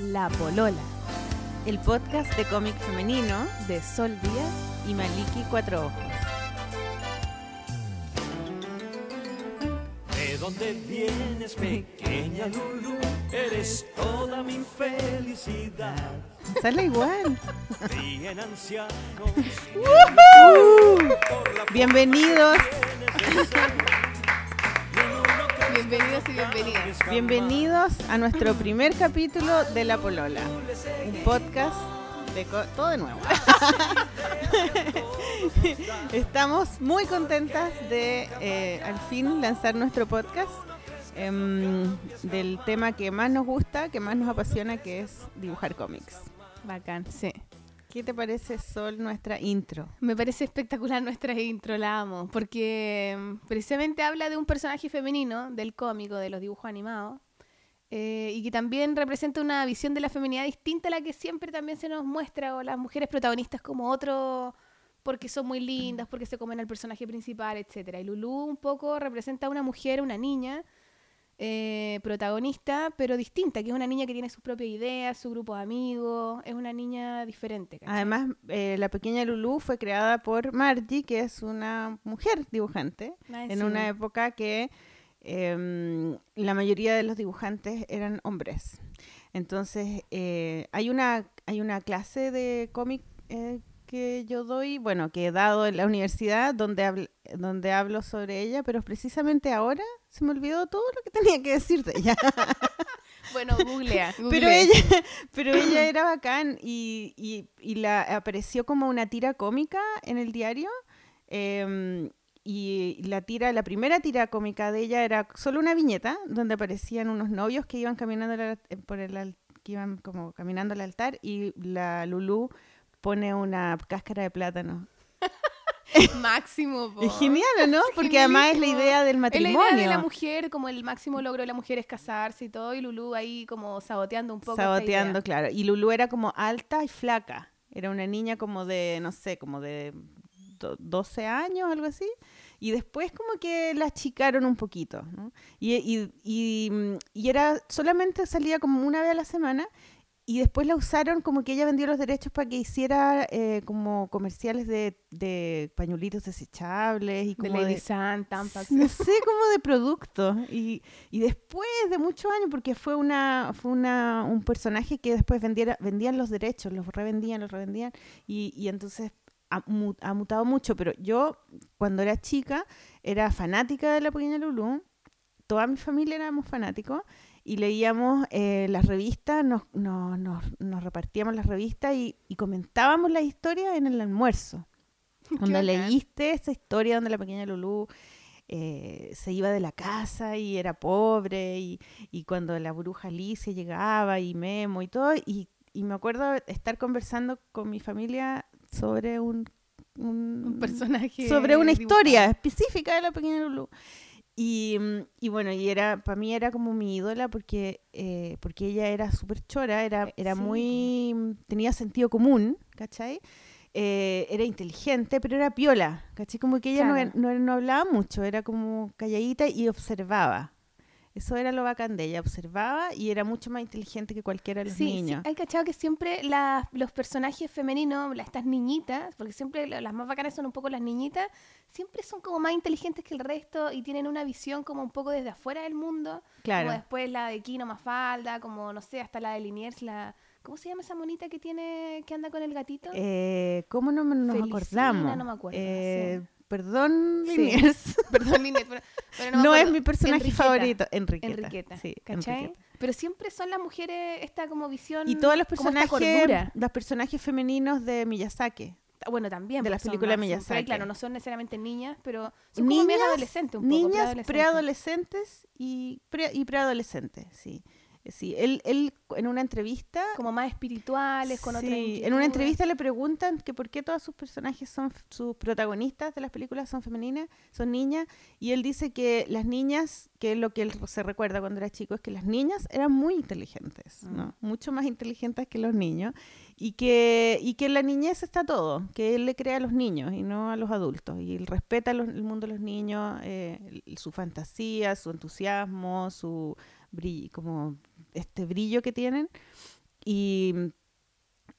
La Polola, el podcast de cómic femenino de Sol Díaz y Maliki Cuatro Ojos. ¿De dónde vienes, pequeña Lulu? Eres toda mi felicidad. Sale igual. Bienvenidos, Bienvenidos y bienvenidas. bienvenidos a nuestro primer capítulo de La Polola, un podcast de todo de nuevo. Estamos muy contentas de eh, al fin lanzar nuestro podcast em, del tema que más nos gusta, que más nos apasiona, que es dibujar cómics. Bacán, sí. ¿Qué te parece, Sol, nuestra intro? Me parece espectacular nuestra intro, la amo, porque mm, precisamente habla de un personaje femenino del cómico, de los dibujos animados, eh, y que también representa una visión de la feminidad distinta a la que siempre también se nos muestra, o las mujeres protagonistas como otro, porque son muy lindas, porque se comen al personaje principal, etcétera. Y Lulu un poco representa a una mujer, una niña, eh, protagonista, pero distinta, que es una niña que tiene sus propias ideas, su grupo de amigos, es una niña diferente. ¿cachai? Además, eh, la pequeña Lulu fue creada por Margie, que es una mujer dibujante, Más en una época que em, la mayoría de los dibujantes eran hombres. Entonces, eh, hay, una, hay una clase de cómic eh, que yo doy, bueno, que he dado en la universidad, donde, habl- donde hablo sobre ella, pero precisamente ahora se me olvidó todo lo que tenía que decir de ella. Bueno, googlea. Pero ella, pero ella era bacán y, y- y la apareció como una tira cómica en el diario. em, y la tira, la primera tira cómica de ella era solo una viñeta donde aparecían unos novios que iban caminando eh, por el que iban como caminando al altar y la Lulu pone una cáscara de plátano. máximo. po. Es genial, ¿o ¿no? Porque además es la idea del Es la matrimonio. idea de la mujer, como el máximo logro de la mujer es casarse y todo, y Lulu ahí como saboteando un poco. esta Saboteando, idea. claro. Y Lulu era como alta y flaca. Era una niña como de, no sé, como de do- 12 años, algo así. Y después como que la achicaron un poquito, ¿no? Y, y- y, mm, y era, solamente salía como una vez a la semana. Y después la usaron como que ella vendió los derechos para que hiciera eh, como comerciales de, de pañuelitos desechables y De como Lady de, Sun, Tampax. no sé, como de producto. Y, y después de muchos años, porque fue una fue una, un personaje que después vendiera, vendían los derechos, los revendían, los revendían. Y, y entonces ha, ha mutado mucho. Pero yo, cuando era chica, era fanática de la pequeña Lulu. Toda mi familia éramos fanáticos y leíamos eh, las revistas, nos, nos, nos- nos repartíamos las revistas y, y comentábamos las historias en el almuerzo. Cuando leíste esa historia donde la pequeña Lulú eh, se iba de la casa y era pobre y, y cuando la bruja Alicia llegaba y Memo y todo y, y me acuerdo estar conversando con mi familia sobre un, un, Un personaje. sobre una dibujado. historia específica de la pequeña Lulú. Y, mm, y bueno, y era para mí era como mi ídola porque eh, porque ella era súper chora, era, era sí, muy tenía sentido común, ¿cachai? Eh, era inteligente, pero era piola, ¿cachai? Como que ella no Claro. no, no hablaba mucho, era como calladita y observaba. Eso era lo bacán de ella, observaba y era mucho más inteligente que cualquiera de los Sí, sí, niños. hay cachado que siempre las- los personajes femeninos, estas niñitas, porque siempre la- las más bacanas son un poco las niñitas, siempre son como más inteligentes que el resto y tienen una visión como un poco desde afuera del mundo. Claro. Como después la de Kino Mafalda, como no sé, hasta la de Liniers, la... ¿Cómo se llama esa monita que tiene que anda con el gatito? Eh, ¿Cómo no me- nos Felicina, acordamos? no me acuerdo, Eh, sí. Perdón, Sí. Liniers. Perdón, Liniers, pero, pero No, me es mi personaje Enriqueta. favorito. Enriqueta. Enriqueta, Sí, ¿cachai? Enriqueta. Pero siempre son las mujeres esta como visión Y todos los como personajes, los personajes femeninos de Miyazaki. Bueno, también. de pues, las son películas pero ahí, Miyazaki. claro, no son necesariamente niñas, pero son como Niñas, más adolescentes un poco. Niñas, preadolescentes. preadolescentes y, pre- y preadolescentes, sí. Sí, él, él en una entrevista... Como más espirituales, con otra sí, en una entrevista le preguntan que por qué todos sus personajes son, sus protagonistas de las películas son femeninas, son niñas, y él dice que las niñas, que es lo que él se recuerda cuando era chico, es que las niñas eran muy inteligentes, ¿no? Mucho más inteligentes que los niños, y que, y que en la niñez está todo, que él le crea a los niños y no a los adultos, y él respeta los- el mundo de los niños, eh, su fantasía, su entusiasmo, su brillo, como este brillo que tienen. y,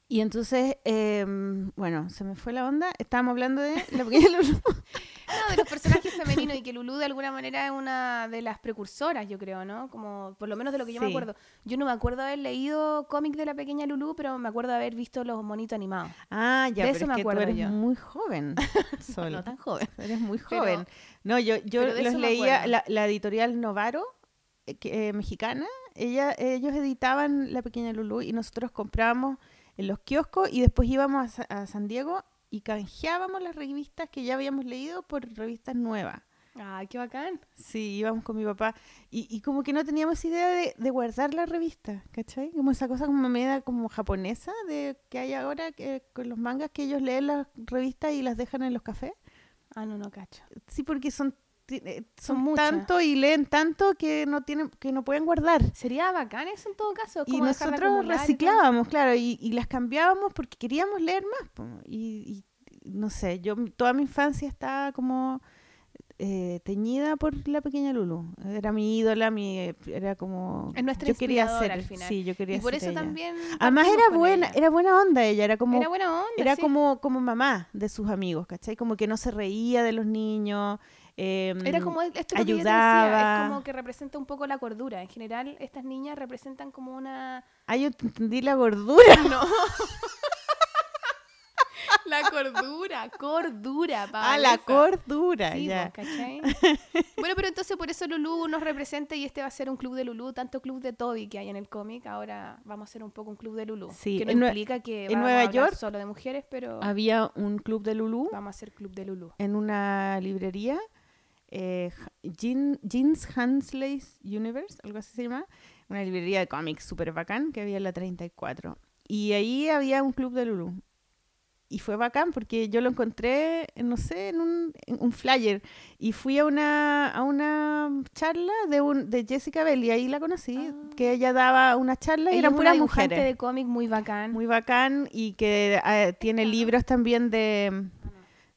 y entonces, em, bueno, se me fue la onda. Estábamos hablando de la pequeña Lulú. No, de los personajes femeninos y que Lulú de alguna manera es una de las precursoras, yo creo, ¿no? Como por lo menos de lo que yo me Sí. acuerdo. Yo no me acuerdo haber leído cómic de la pequeña Lulú, pero me acuerdo haber visto los monitos animados. Ah, ya, De pero eso es me que acuerdo tú eres yo. muy joven, Sol. No tan joven. Eres muy Pero- joven. no, yo, yo los me leía, la editorial Novaro, eh, eh, mexicana, ella, ellos editaban La Pequeña Lulú y nosotros comprábamos en los kioscos y después íbamos a, Sa- a San Diego y canjeábamos las revistas que ya habíamos leído por revistas nuevas. Ay, qué bacán. Sí, íbamos con mi papá y, y como que no teníamos idea de, de guardar la revista, ¿cachai? Como esa cosa como media como japonesa de que hay ahora que, con los mangas que ellos leen las revistas y las dejan en los cafés. Ah, no, no cacho. Sí, porque son eh, Son son muchas. tanto y leen tanto que no tienen que no pueden guardar. Sería bacán eso en todo caso. Y como nosotros y reciclábamos, claro, y, y las cambiábamos porque queríamos leer más. Y, y no sé, yo toda mi infancia estaba como eh, teñida por la pequeña Lulu. Era mi ídola, mi era como Es nuestra yo quería ser, al final. sí, yo quería Y por ser eso ella. también. Además era buena, ella. era buena onda ella, era como Era buena onda. era sí. como, como mamá de sus amigos, ¿cachai? Como que no se reía de los niños. em, Era como esto que yo te decía, ayudaba. es como que representa un poco la cordura. En general, estas niñas representan como una... Ah, yo te entendí la gordura. No. la cordura, cordura, Ah, la cordura, Sí, ya. ¿cachai? bueno, pero entonces por eso Lulú nos representa y este va a ser un club de Lulú, tanto club de Toby que hay en el cómic, ahora vamos a hacer un poco un club de Lulú. Sí, que no en implica que en vamos Nueva a hablar York solo de mujeres, pero Había un club de Lulu vamos a hacer club de Lulú. en una librería, eh, Jean- Jeans Hansley's Universe, algo así se llama, una librería de cómics súper bacán que había en la 34. Y ahí había un club de Lulu. Y fue bacán porque yo lo encontré, no sé, en un, en un flyer. Y fui a una, a una charla de, un, de Jessica Bell y ahí la conocí, Ah. que ella daba una charla y eran puras mujeres. de cómic muy bacán. Muy bacán y que eh, tiene libros también de...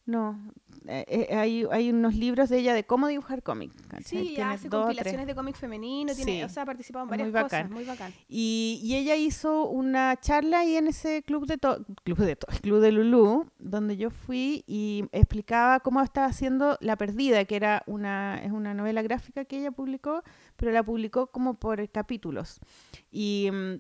No, eh, eh, hay, hay unos libros de ella de cómo dibujar cómic. ¿cachai? Sí, hace dos compilaciones tres. de cómic femenino, tiene, Sí. o sea, ha participado en Muy varias bacán. cosas, muy bacán. Y, y ella hizo una charla ahí en ese club de to- club de to- club de Lulú, donde yo fui y explicaba cómo estaba haciendo La Perdida, que era una es una novela gráfica que ella publicó, pero la publicó como por capítulos. Y mm,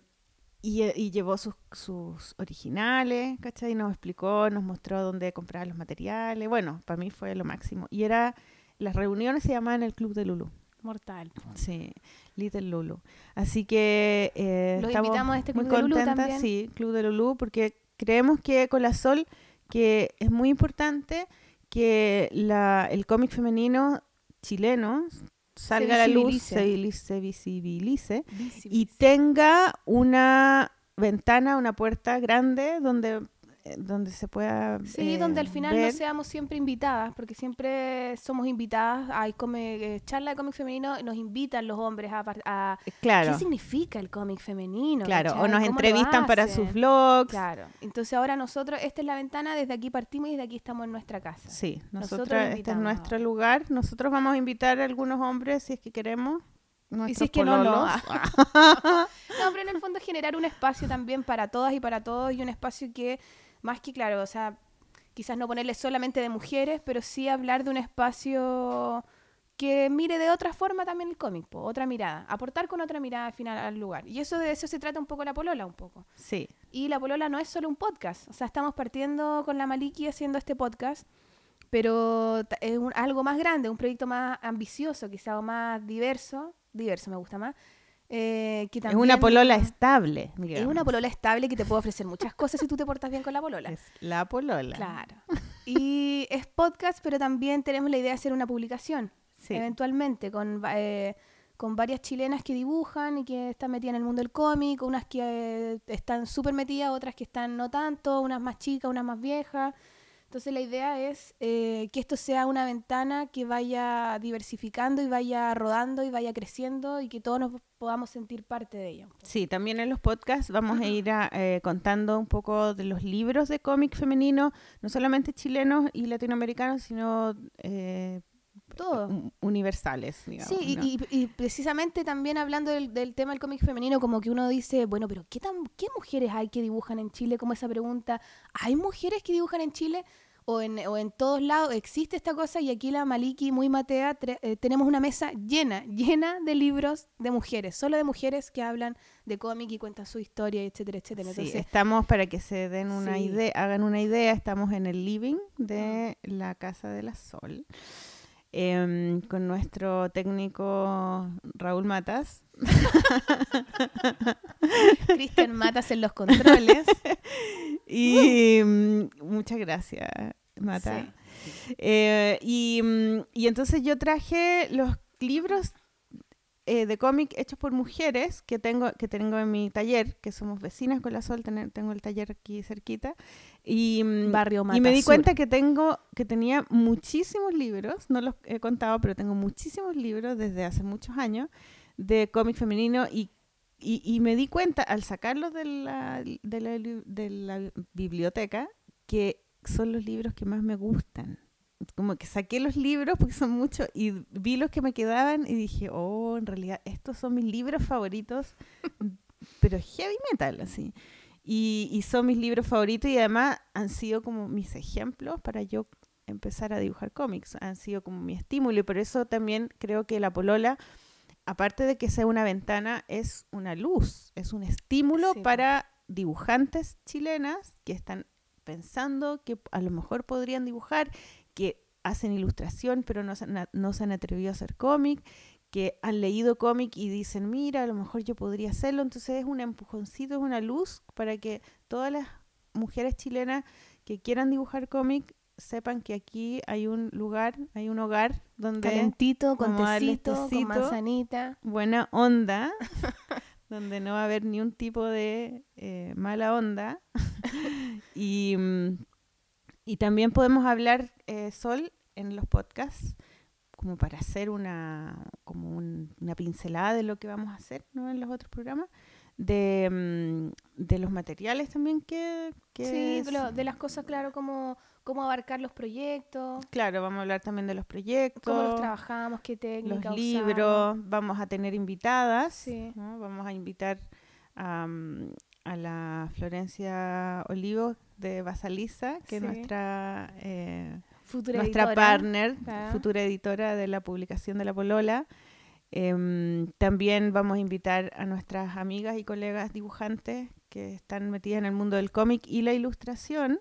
y, eh, y llevó sus, sus originales, ¿cachai? Y nos explicó, nos mostró dónde comprar los materiales. Bueno, para mí fue lo máximo. Y era, las reuniones se llamaban el Club de Lulu. Mortal. Sí, Little Lulu. Así que eh, Los estamos invitamos a este muy Club de contentas, también. sí, Club de Lulu, porque creemos que con la Sol, que es muy importante que la, el cómic femenino chileno salga a la luz, se, visibilice y tenga una ventana, una puerta grande donde, donde se pueda Sí, eh, donde al final no seamos siempre invitadas, porque siempre somos invitadas. Hay come, eh, charla de cómic femenino, nos invitan los hombres a, a- Claro, ¿Qué significa el cómic femenino? claro, o nos ¿Cómo lo entrevistan para sus vlogs. Claro. Entonces ahora nosotros, esta es la ventana, desde aquí partimos y desde aquí estamos en nuestra casa. Sí, Nosotros nosotros, este es nuestro lugar. Nosotros vamos a invitar a algunos hombres si es que queremos. Y si es que no, no. pololos. No, pero en el fondo generar un espacio también para todas y para todos y un espacio que, más que claro, o sea, quizás no ponerle solamente de mujeres, pero sí hablar de un espacio que mire de otra forma también el cómic, po, otra mirada, aportar con otra mirada al final al lugar. Y eso de eso se trata un poco la polola, un poco. Sí, Y la polola no es solo un podcast, o sea, estamos partiendo con la Maliki haciendo este podcast, pero es un- algo más grande, un proyecto más ambicioso, quizá o más diverso, diverso me gusta más. Eh, que es una polola estable. es digamos. una polola estable que te puede ofrecer muchas cosas si tú te portas bien con la polola. Es la polola. Claro. Y es podcast, pero también tenemos la idea de hacer una publicación, Sí. eventualmente, con, eh, con varias chilenas que dibujan y que están metidas en el mundo del cómic, unas que eh, están súper metidas, otras que están no tanto, unas más chicas, unas más viejas. Entonces la idea es eh, que esto sea una ventana que vaya diversificando y vaya rodando y vaya creciendo y que todos nos podamos sentir parte de ella. Sí, también en los podcasts vamos a ir a, eh, contando un poco de los libros de cómic femenino, no solamente chilenos y latinoamericanos, sino eh, todo. un- universales, digamos. Sí, y, ¿no? y- y precisamente también hablando del, del tema del cómic femenino, como que uno dice, bueno, pero ¿qué, tan, ¿qué mujeres hay que dibujan en Chile? Como esa pregunta, ¿hay mujeres que dibujan en Chile? O en, o en todos lados existe esta cosa y aquí la Maliki muy matea, tre- eh, tenemos una mesa llena, llena de libros de mujeres, solo de mujeres que hablan de cómic y cuentan su historia, etcétera, etcétera. Sí, estamos para que se den una Sí. idea, hagan una idea, estamos en el living de la Casa de la Sol. Em, con nuestro técnico Raúl Matas. Cristian Matas en los controles. Y mm, muchas gracias, Mata. Eh, y, mm, y entonces yo traje los libros eh, de cómic hechos por mujeres que tengo, que tengo en mi taller, que somos vecinas con la Sol, tener- tengo el taller aquí cerquita. Y, mm, Barrio y me di cuenta que tengo, que tenía muchísimos libros, no los he contado, pero tengo muchísimos libros desde hace muchos años de cómic femenino y, y, y me di cuenta al sacarlos de la, de, la, li- de la biblioteca que son los libros que más me gustan. Como que saqué los libros porque son muchos y vi los que me quedaban y dije, oh, en realidad estos son mis libros favoritos, pero heavy metal, así. Y, y son mis libros favoritos y además han sido como mis ejemplos para yo empezar a dibujar cómics. Han sido como mi estímulo y por eso también creo que la polola, aparte de que sea una ventana, es una luz, es un estímulo Sí, para dibujantes chilenas que están pensando que a lo mejor podrían dibujar, que hacen ilustración pero no se, han- no se han atrevido a hacer cómic, que han leído cómic y dicen, mira, a lo mejor yo podría hacerlo. Entonces es un empujoncito, es una luz para que todas las mujeres chilenas que quieran dibujar cómic sepan que aquí hay un lugar, hay un hogar donde Calentito, con tecito, con manzanita. buena onda, donde no va a haber ni un tipo de eh, mala onda. y, mm, y también podemos hablar, eh, Sol, en los podcasts, como para hacer una, como un- una pincelada de lo que vamos a hacer ¿no? en los otros programas, de, mm, de los materiales también que... que Sí, es- de, las cosas, claro, como cómo abarcar los proyectos, Claro, vamos a hablar también de los proyectos. cómo los trabajamos, qué los técnica usamos. libros, vamos a tener invitadas, Sí. ¿no? vamos a invitar a, mm, a la Florencia Olivo de Basaliza, que Sí. es nuestra, eh, Futura nuestra editora. partner, Claro. futura editora de la publicación de La Polola. Em, también vamos a invitar a nuestras amigas y colegas dibujantes que están metidas en el mundo del cómic y la ilustración,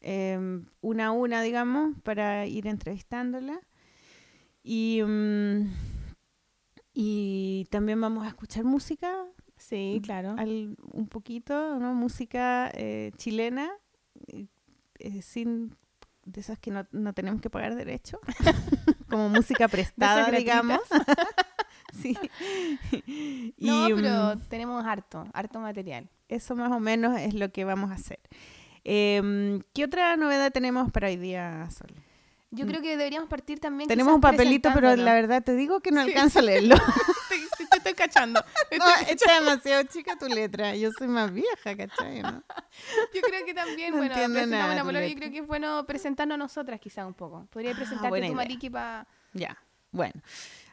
em, una a una, digamos, para ir entrevistándola. Y, mm, y también vamos a escuchar música, Sí, claro. al- un poquito, ¿no? Música eh, chilena, eh, sin de esas que no, no tenemos que pagar derecho, como música prestada, digamos. sí. no, Y, pero mm, tenemos harto, harto material. eso más o menos es lo que vamos a hacer. Em, ¿Qué otra novedad tenemos para hoy día, Sol? Yo Mm. creo que deberíamos partir también. Tenemos un papelito, pero la verdad te digo que no Sí. alcanzo a leerlo. Estoy cachando. No, está demasiado chica tu letra. Yo soy más vieja, ¿cachai? no? Yo creo que también, No bueno, presentamos una polola, yo creo que es bueno presentarnos a nosotras quizás un poco. Podría Ah, presentarte buena tu idea. Maliki para... Ya, bueno.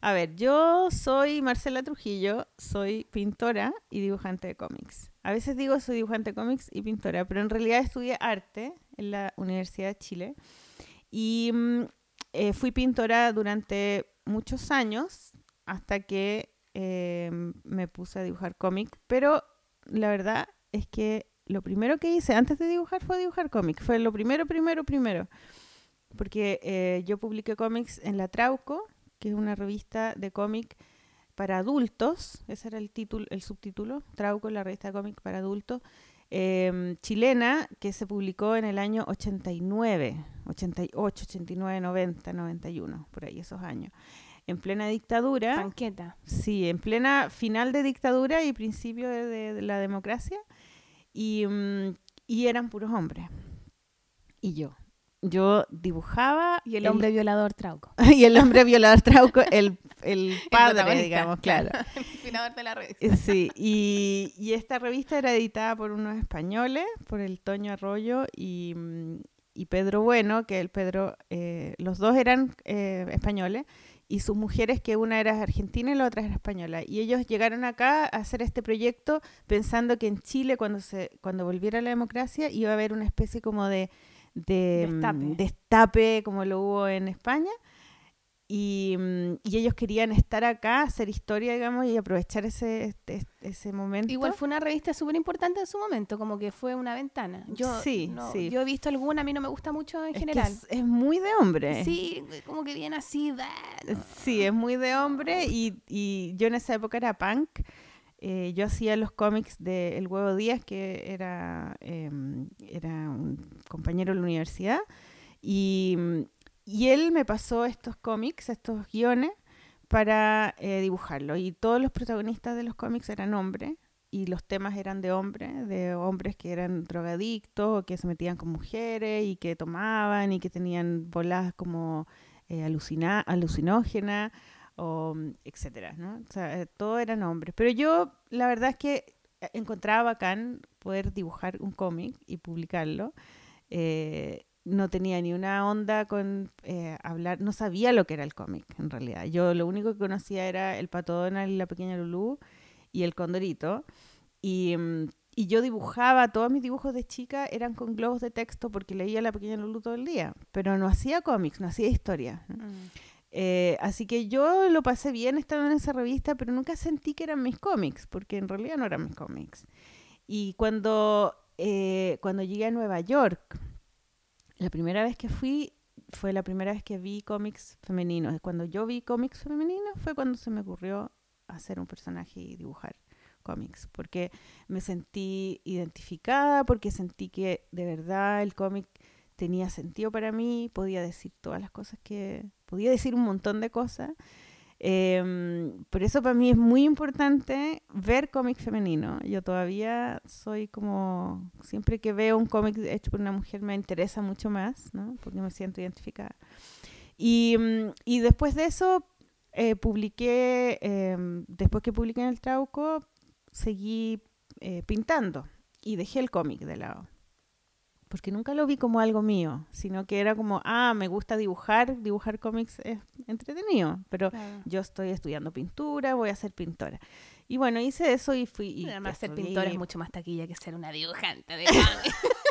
A ver, yo soy Marcela Trujillo, soy pintora y dibujante de cómics. A veces digo soy dibujante de cómics y pintora, pero en realidad estudié arte en la Universidad de Chile y mm, eh, fui pintora durante muchos años hasta que eh, me puse a dibujar cómic, pero la verdad es que lo primero que hice antes de dibujar fue dibujar cómic. Fue lo primero, primero, primero. Porque eh, yo publiqué cómics en La Trauco, que es una revista de cómic para adultos. Ese era el título, el subtítulo. Trauco, la revista de cómic para adultos. eh, chilena, que se publicó en el año 89, 88, 89, 90, 91, por ahí esos años. En plena dictadura. Panqueta. Sí, en plena final de dictadura y principio de, de- de la democracia. Y, mm, y eran puros hombres. Y yo. Yo dibujaba. Y el hombre violador Trauco. y el hombre violador Trauco, el, el padre, protagonista, digamos, claro. El de la revista. Eh, Sí, y, y esta revista era editada por unos españoles, por el Toño Arroyo y, mm, y Pedro Bueno, que el Pedro, eh, los dos eran eh, españoles, y sus mujeres, que una era argentina y la otra era española. Y ellos llegaron acá a hacer este proyecto pensando que en Chile, cuando, se, cuando volviera la democracia, iba a haber una especie como de, de mm, Destape. destape, como lo hubo en España. Y, mm, y ellos querían estar acá, hacer historia, digamos, y aprovechar ese, este- ese momento. Igual fue una revista súper importante en su momento, como que fue una ventana. Yo, Sí, no- sí. yo he visto alguna, a mí no me gusta mucho en Es general. es, es muy de hombre. Sí, como que viene así. da, no. Sí, es muy de hombre y, y yo en esa época era punk. Eh, yo hacía los cómics de El Huevo Díaz, que era, em, era un compañero de la universidad. Y, y él me pasó estos cómics, estos guiones, para eh, dibujarlo. Y todos los protagonistas de los cómics eran hombres. Y los temas eran de hombres, de hombres que eran drogadictos, o que se metían con mujeres y que tomaban y que tenían voladas como eh, alucina- alucinógena o etcétera, ¿no? O sea, eh, todo eran hombres. Pero yo, la verdad es que eh, encontraba bacán poder dibujar un cómic y publicarlo. No tenía ni una onda con eh, hablar, no sabía lo que era el cómic en realidad. Yo lo único que conocía era el Pato Donald y la pequeña Lulú y el Condorito. Y, mm, y yo dibujaba, todos mis dibujos de chica eran con globos de texto porque leía la pequeña Lulú todo el día, pero no hacía cómics, no hacía historia. ¿no? Mm. Eh, así que yo lo pasé bien estando en esa revista, pero nunca sentí que eran mis cómics, porque en realidad no eran mis cómics. Y cuando, eh, cuando llegué a Nueva York, la primera vez que fui fue la primera vez que vi cómics femeninos. Cuando yo vi cómics femeninos fue cuando se me ocurrió hacer un personaje y dibujar cómics, porque me sentí identificada, porque sentí que de verdad el cómic tenía sentido para mí, podía decir todas las cosas que... podía decir un montón de cosas. Em, por eso para mí es muy importante ver cómic femenino. Yo todavía soy como, siempre que veo un cómic hecho por una mujer me interesa mucho más, ¿no? Porque me siento identificada. Y, mm, y después de eso, eh, publiqué, em, después que publiqué en el Trauco, seguí eh, pintando y dejé el cómic de lado. Porque nunca lo vi como algo mío, sino que era como, ah, me gusta dibujar, dibujar cómics es entretenido, pero Claro. yo estoy estudiando pintura, voy a ser pintora. Y bueno, hice eso y fui... Y Además, ser pintora es mucho más taquilla que ser una dibujante de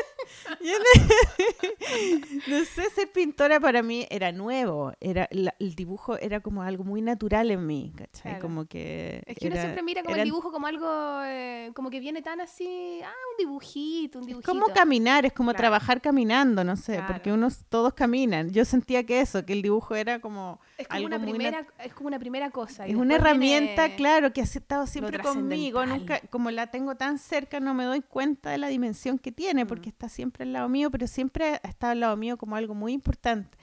no, sé, ser pintora para mí era nuevo, era la- el dibujo era como algo muy natural en mí, ¿cachai? Claro. Como que... Es que uno era- siempre mira como el dibujo como algo, eh, como que viene tan así, ah, un dibujito, un Es dibujito. como caminar, es como Claro. trabajar caminando, no sé, porque Claro. unos todos caminan. Yo sentía que eso, que el dibujo era como es como algo una nat- primera, es como una primera cosa. y Es una herramienta, viene- claro, que ha estado siempre conmigo. Nunca, como la tengo tan cerca, no me doy cuenta de la dimensión que tiene, Mm. porque está siempre al lado mío, pero siempre ha estado al lado mío como algo muy importante.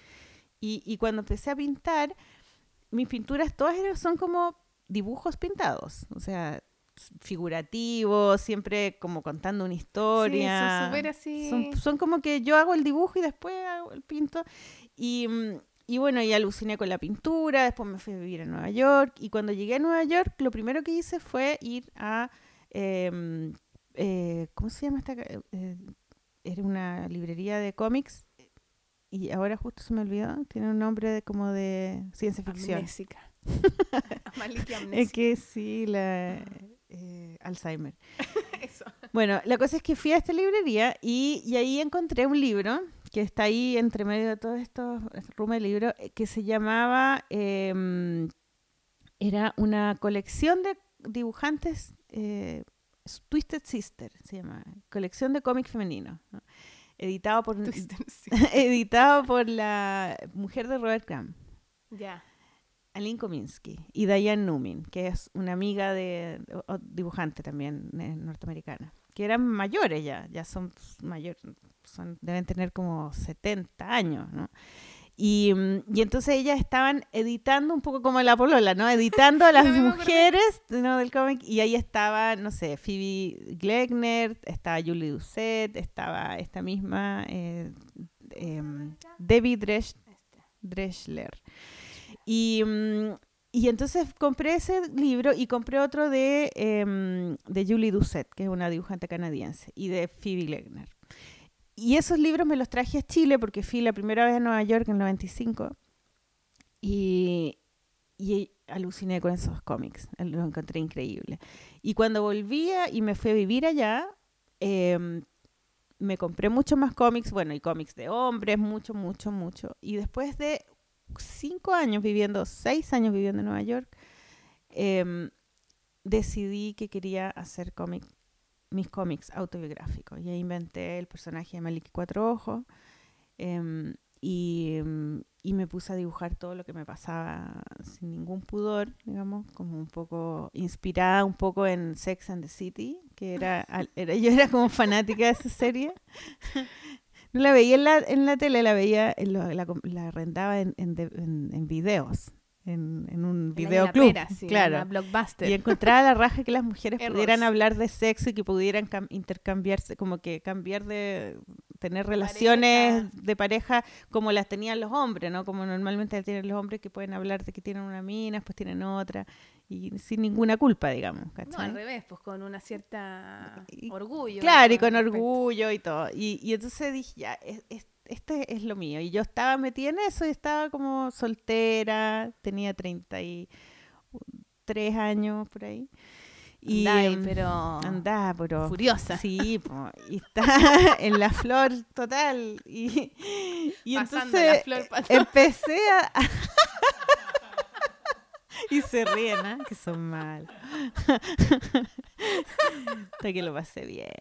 Y, y cuando empecé a pintar, mis pinturas todas son como dibujos pintados, o sea, figurativos, siempre como contando una Sí, historia. son súper así. Son, son como que yo hago el dibujo y después hago el pinto. Y, y bueno, y aluciné con la pintura, después me fui a vivir a Nueva York. Y cuando llegué a Nueva York, lo primero que hice fue ir a... em, eh, ¿Cómo se llama esta? eh, era una librería de cómics. Y ahora justo se me olvidó. Tiene un nombre de, como de ciencia ficción. Amnésica. Maliki Es amnésica. que sí, la... eh, Alzheimer. Eso. Bueno, la cosa es que fui a esta librería y, y ahí encontré un libro que está ahí entre medio de todos estos rumes de libros eh, que se llamaba, em, era una colección de dibujantes, eh, Twisted Sister se llama, colección de cómics femeninos, ¿no? editado por, sí. editado por la mujer de Robert Crumb. Ya. Aline Kominsky y Diane Numin, que es una amiga de o dibujante también eh, norteamericana, que eran mayores ya, ya son mayores, son, deben tener como 70 años, ¿no? Y, mm, y entonces ellas estaban editando un poco como la polola, ¿no? Editando a las mujeres ¿no? del cómic y ahí estaba, no sé, Phoebe Glegner, estaba Julie Doucet, estaba esta misma eh, em, Debbie Dresch. Dreschler. Y, mm, y entonces compré ese libro y compré otro de, em, de Julie Doucet, que es una dibujante canadiense, y de Phoebe Legner. Y esos libros me los traje a Chile porque fui la primera vez a Nueva York en el 95 y, y aluciné con esos cómics, los encontré increíbles. Y cuando volvía y me fui a vivir allá, em, me compré mucho más cómics, bueno, y cómics de hombres, mucho, mucho, mucho. Y después de cinco años viviendo, seis años viviendo en Nueva York, em, decidí que quería hacer cómic, mis cómics autobiográficos. Y ahí inventé el personaje de Maliki Cuatro Ojos. em, y, y me puse a dibujar todo lo que me pasaba sin ningún pudor, digamos, como un poco inspirada un poco en Sex and the City, que era, era yo era como fanática de esa serie. No la veía en la, en la tele, la veía, en lo- la, la arrendaba en, en- en videos, en, en un videoclub, sí, claro. una blockbuster. Y encontraba la raja que las mujeres Errors. pudieran hablar de sexo y que pudieran cam- intercambiarse, como que cambiar de tener relaciones pareja. de pareja como las tenían los hombres, ¿no? Como normalmente tienen los hombres que pueden hablar de que tienen una mina, después tienen otra, y sin ninguna culpa, digamos, No, ¿cachai? al revés, pues con una cierta Y- orgullo. Claro, y con respecto. orgullo y todo. Y, y entonces dije, ya, es- es- este es lo mío. Y yo estaba metida en eso y estaba como soltera, tenía 33 años por ahí. Y Andai, em, pero andaba, pero furiosa. Sí, po, y está en la flor total. Y, y Pasando entonces la flor empecé a... y se ríen, ¿ah? Que son mal. Hasta que lo pasé bien.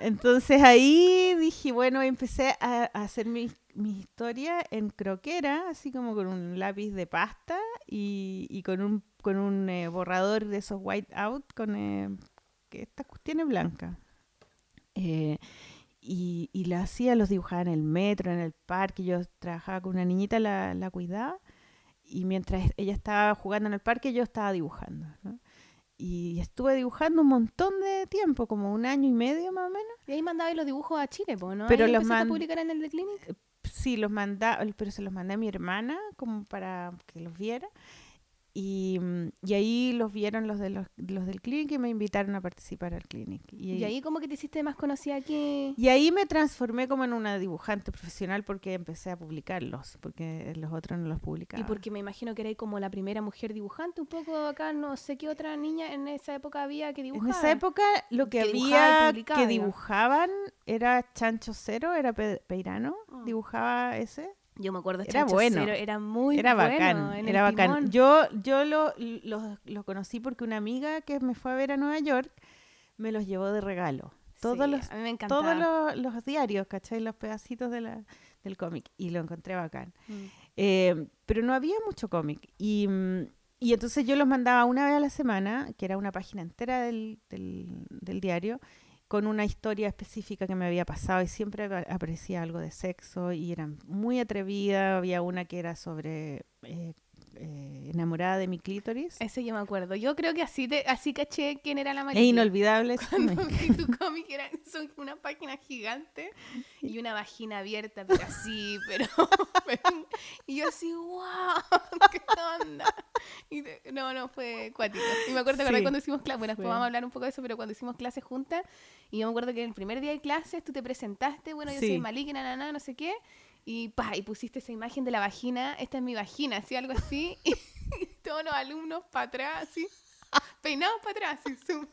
Entonces ahí dije, bueno, empecé a, a hacer mi, mi historia en croquera, así como con un lápiz de pasta y, y con un, con un eh, borrador de esos white out con eh, que estas cuestiones blancas. Eh, y, y la hacía, los dibujaba en el metro, en el parque. Yo trabajaba con una niñita, la, la cuidaba. Y mientras ella estaba jugando en el parque, yo estaba dibujando. ¿no? Y estuve dibujando un montón de tiempo, como un año y medio más o menos. Y ahí mandaba los dibujos a Chile, ¿no? Pero Ahí los a publicar en el The Clinic. Sí, los mandaba, pero se los mandé a mi hermana como para que los viera. Y, mm, y ahí los vieron los de los, los del clinic y me invitaron a participar al clinic. Y, Y ahí como que te hiciste más conocida aquí. y ahí me transformé como en una dibujante profesional porque empecé a publicarlos, porque los otros no los publicaba. Y porque me imagino que erais como la primera mujer dibujante, un poco acá, no sé qué otra niña en esa época había que En dibujaba. esa época lo que, Que había que dibujaban era Chancho Cero, era Pe- Peirano, Ah. dibujaba ese. Yo me acuerdo, Era Chancho bueno. Era muy era bueno bacán, era bacán. timón. Yo, yo lo, lo, lo conocí porque una amiga que me fue a ver a Nueva York me los llevó de regalo. Todos Sí, los a mí me encantaba. todos los, los diarios, ¿cachai? Los pedacitos de la, del cómic. Y lo encontré bacán. Mm. Eh, pero no había mucho cómic. Y, y entonces yo los mandaba una vez a la semana, que era una página entera del, del, del diario, con una historia específica que me había pasado y siempre apa- aparecía algo de sexo y eran muy atrevida. Había una que era sobre eh, eh, enamorada de mi clítoris. Ese yo me acuerdo. Yo creo que así te, así caché quién era la Es Mariquilla. inolvidable. Cuando vi tu cómic era son una página gigante y una vagina abierta, pero así, pero, pero- y yo así, wow, qué onda. Y te- no, no, fue cuático. Y me acuerdo Sí, cuando hicimos clases, bueno, después vamos a hablar un poco de eso, pero cuando hicimos clases juntas, y yo me acuerdo que el primer día de clases tú te presentaste, bueno, yo soy. Malik, na, na, na, no sé qué, y pa, y pusiste esa imagen de la vagina, esta es mi vagina, así, algo así, y, todos los alumnos para atrás, así, peinados para atrás, así, zoom.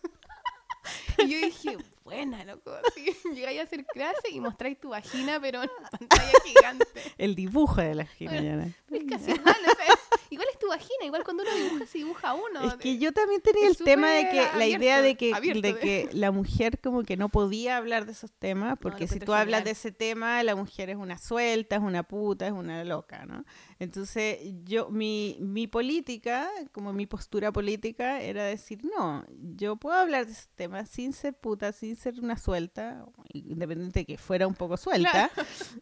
Y yo dije, buena, loco. Así, llegáis a hacer clase y mostráis tu vagina, pero en pantalla gigante. El dibujo de la vagina. ya no. Es casi igual, o sea, igual es tu vagina, igual cuando uno dibuja, se dibuja uno. Es que de- yo también tenía el tema de que súper la idea de abierto, que, abierto de de- que la mujer como que no podía hablar de esos temas, porque si encuentro tú hablas genial. de ese tema, la mujer es una suelta, es una puta, es una loca, ¿no? Entonces yo, mi, mi política, como mi postura política, era decir, no, yo puedo hablar de ese tema sin ser puta, sin ser una suelta, independiente de que fuera un poco suelta,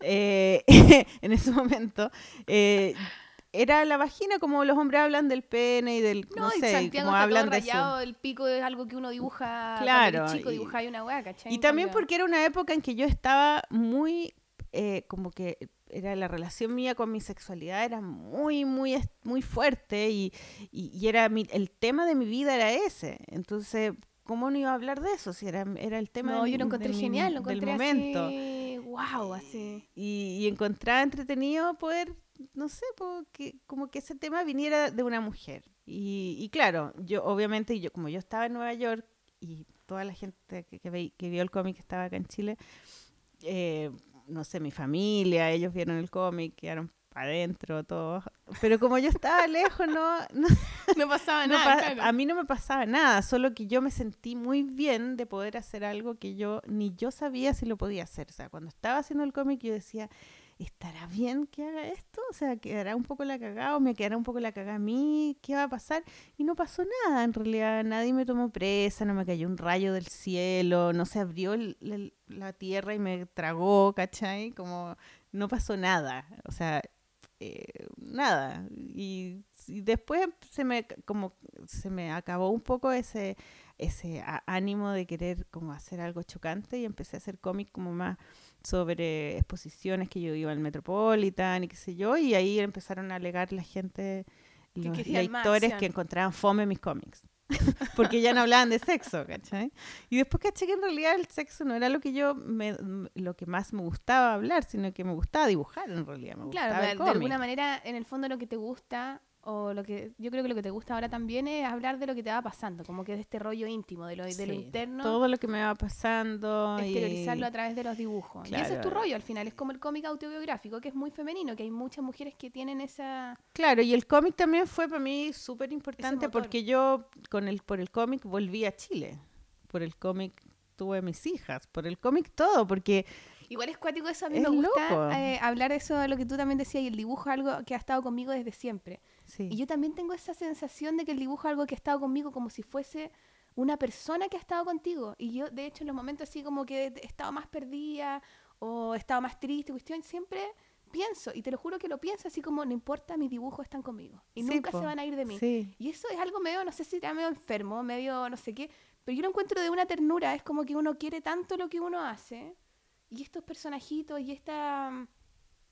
eh, en ese momento. eh, era la vagina como los hombres hablan del pene y del, no, No, y sé, Santiago como hablan de eso. rayado, el pico es algo que uno dibuja Claro, cuando chico, y- dibujáis una weá, ¿cachai? Y también porque era una época en que yo estaba muy, eh, como que era la relación mía con mi sexualidad era muy, muy, muy fuerte y, y- y era mi- el tema de mi vida era ese. Entonces, ¿cómo no iba a hablar de eso si era, era el tema No, de yo lo encontré genial, lo del encontré momento? así wow, así. y, y encontraba entretenido poder, no sé, po, que, como que ese tema viniera de una mujer. Y, y claro, yo obviamente, yo como yo estaba en Nueva York y toda la gente que, que, ve- que vio el cómic estaba acá en Chile, eh, no sé, mi familia, ellos vieron el cómic, quedaron para adentro, todos. Pero como yo estaba lejos, no, no, No pasaba no nada, pa- claro. A mí no me pasaba nada, solo que yo me sentí muy bien de poder hacer algo que yo ni yo sabía si lo podía hacer. O sea, cuando estaba haciendo el cómic yo decía, ¿estará bien que haga esto? O sea, ¿quedará un poco la cagada o me quedará un poco la cagada a mí? ¿Qué va a pasar? Y no pasó nada, en realidad nadie me tomó presa, no me cayó un rayo del cielo, no se abrió la tierra y me tragó, ¿cachai? Como no pasó nada. O sea, eh, nada. Y, y después se me como se me acabó un poco ese ese ánimo de querer como hacer algo chocante y empecé a hacer cómic como más sobre exposiciones que yo iba al Metropolitan y qué sé yo y ahí empezaron a alegar la gente Que los lectores que encontraban fome mis cómics porque ya no hablaban de sexo, ¿cachai? Y después caché que en realidad el sexo no era lo que yo, me, lo que más me gustaba hablar, sino que me gustaba dibujar en realidad, me Claro, gustaba de, de alguna manera, en el fondo lo que te gusta, o lo que yo creo que lo que te gusta ahora también es hablar de lo que te va pasando, como que de este rollo íntimo, de lo, de lo interno, Todo lo que me va pasando. y- exteriorizarlo a través de los dibujos. Y ese es tu rollo al final, es como el cómic autobiográfico, que es muy femenino, que hay muchas mujeres que tienen esa... Claro, y el cómic también fue para mí súper importante porque yo con el, por el cómic volví a Chile. Por el cómic tuve mis hijas, por el cómic todo, porque Igual es cuático eso, a mí Es me gusta eh, hablar de eso, lo que tú también decías, y el dibujo es algo que ha estado conmigo desde siempre. Sí. Y yo también tengo esa sensación de que el dibujo es algo que ha estado conmigo como si fuese una persona que ha estado contigo. Y yo, de hecho, en los momentos así como que he estado más perdida o he estado más triste, cuestión, siempre pienso, y te lo juro que lo pienso así como, no importa, mis dibujos están conmigo. Y Sí, nunca po, se van a ir de mí. Sí. Y eso es algo medio, no sé si era medio enfermo, medio no sé qué, pero yo lo encuentro de una ternura, es como que uno quiere tanto lo que uno hace, y estos personajitos y esta,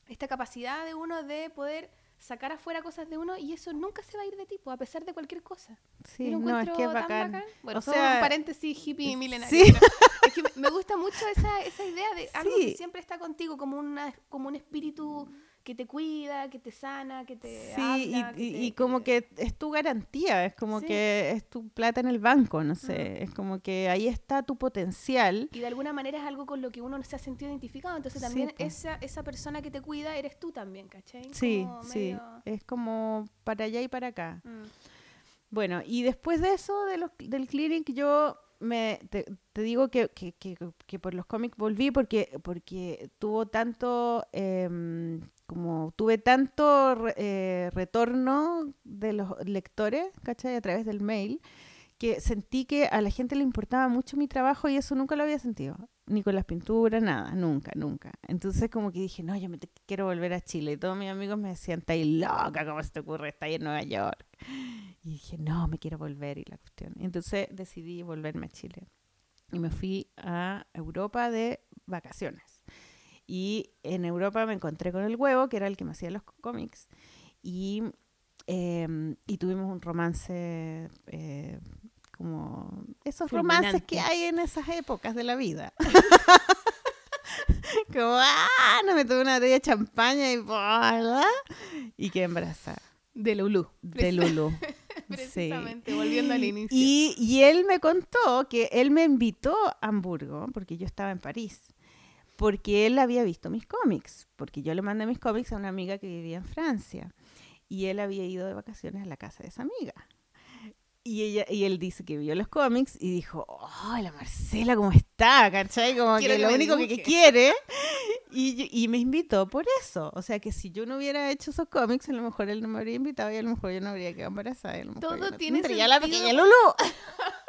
esta capacidad de uno de poder sacar afuera cosas de uno, y eso nunca se va a ir de tipo, a pesar de cualquier cosa. Sí, lo no, es que es tan bacán. Bueno, O sea, un paréntesis hippie milenario. sí. es que me- me gusta mucho esa, esa idea de algo Sí. que siempre está contigo, como, una, como un espíritu que te cuida, que te sana, que te Sí, y- habla, que y, te- y como que es tu garantía, es como Sí. que es tu plata en el banco, no sé, es como que ahí está tu potencial. Y de alguna manera es algo con lo que uno se ha sentido identificado. Entonces Sí, también esa, esa persona que te cuida eres tú también, ¿cachai? Sí, Como sí, medio- es como para allá y para acá. Mm. Bueno, y después de eso, de los, del clinic, yo me te, te digo que, que, que, que por los cómics volví porque, porque tuvo tanto, em, como tuve tanto eh, retorno de los lectores, ¿cachai? A través del mail, que sentí que a la gente le importaba mucho mi trabajo y eso nunca lo había sentido. Ni con las pinturas, nada, nunca, nunca. Entonces como que dije, no, yo me quiero volver a Chile. Y todos mis amigos me decían, está ahí loca, ¿cómo se te ocurre? Ahí en Nueva York. Y dije, no, me quiero volver y la cuestión. Entonces decidí volverme a Chile. Y me fui a Europa de vacaciones. Y en Europa me encontré con el huevo, que era el que me hacía los cómics. Y, em, y tuvimos un romance eh, como esos romances que hay en esas épocas de la vida. como, ah, no me tomé una botella de champaña y, ¿verdad? y quedé embarazada De Lulu. de Lulu. Sí. Precisamente, volviendo al inicio. Y, y él me contó que él me invitó a Hamburgo, porque yo estaba en París, porque él había visto mis cómics, porque yo le mandé mis cómics a una amiga que vivía en Francia, y él había ido de vacaciones a la casa de esa amiga. Y, ella, y él dice que vio los cómics y dijo, oh, la Marcela, ¿cómo está? ¿Cachai? Como Quiero que que lo único que, quiere. Y, me invitó por eso. O sea que si yo no hubiera hecho esos cómics, a lo mejor él no me habría invitado y a lo mejor yo no habría quedado embarazada. y a lo mejor Todo no tiene la sentido. pequeña Lulu.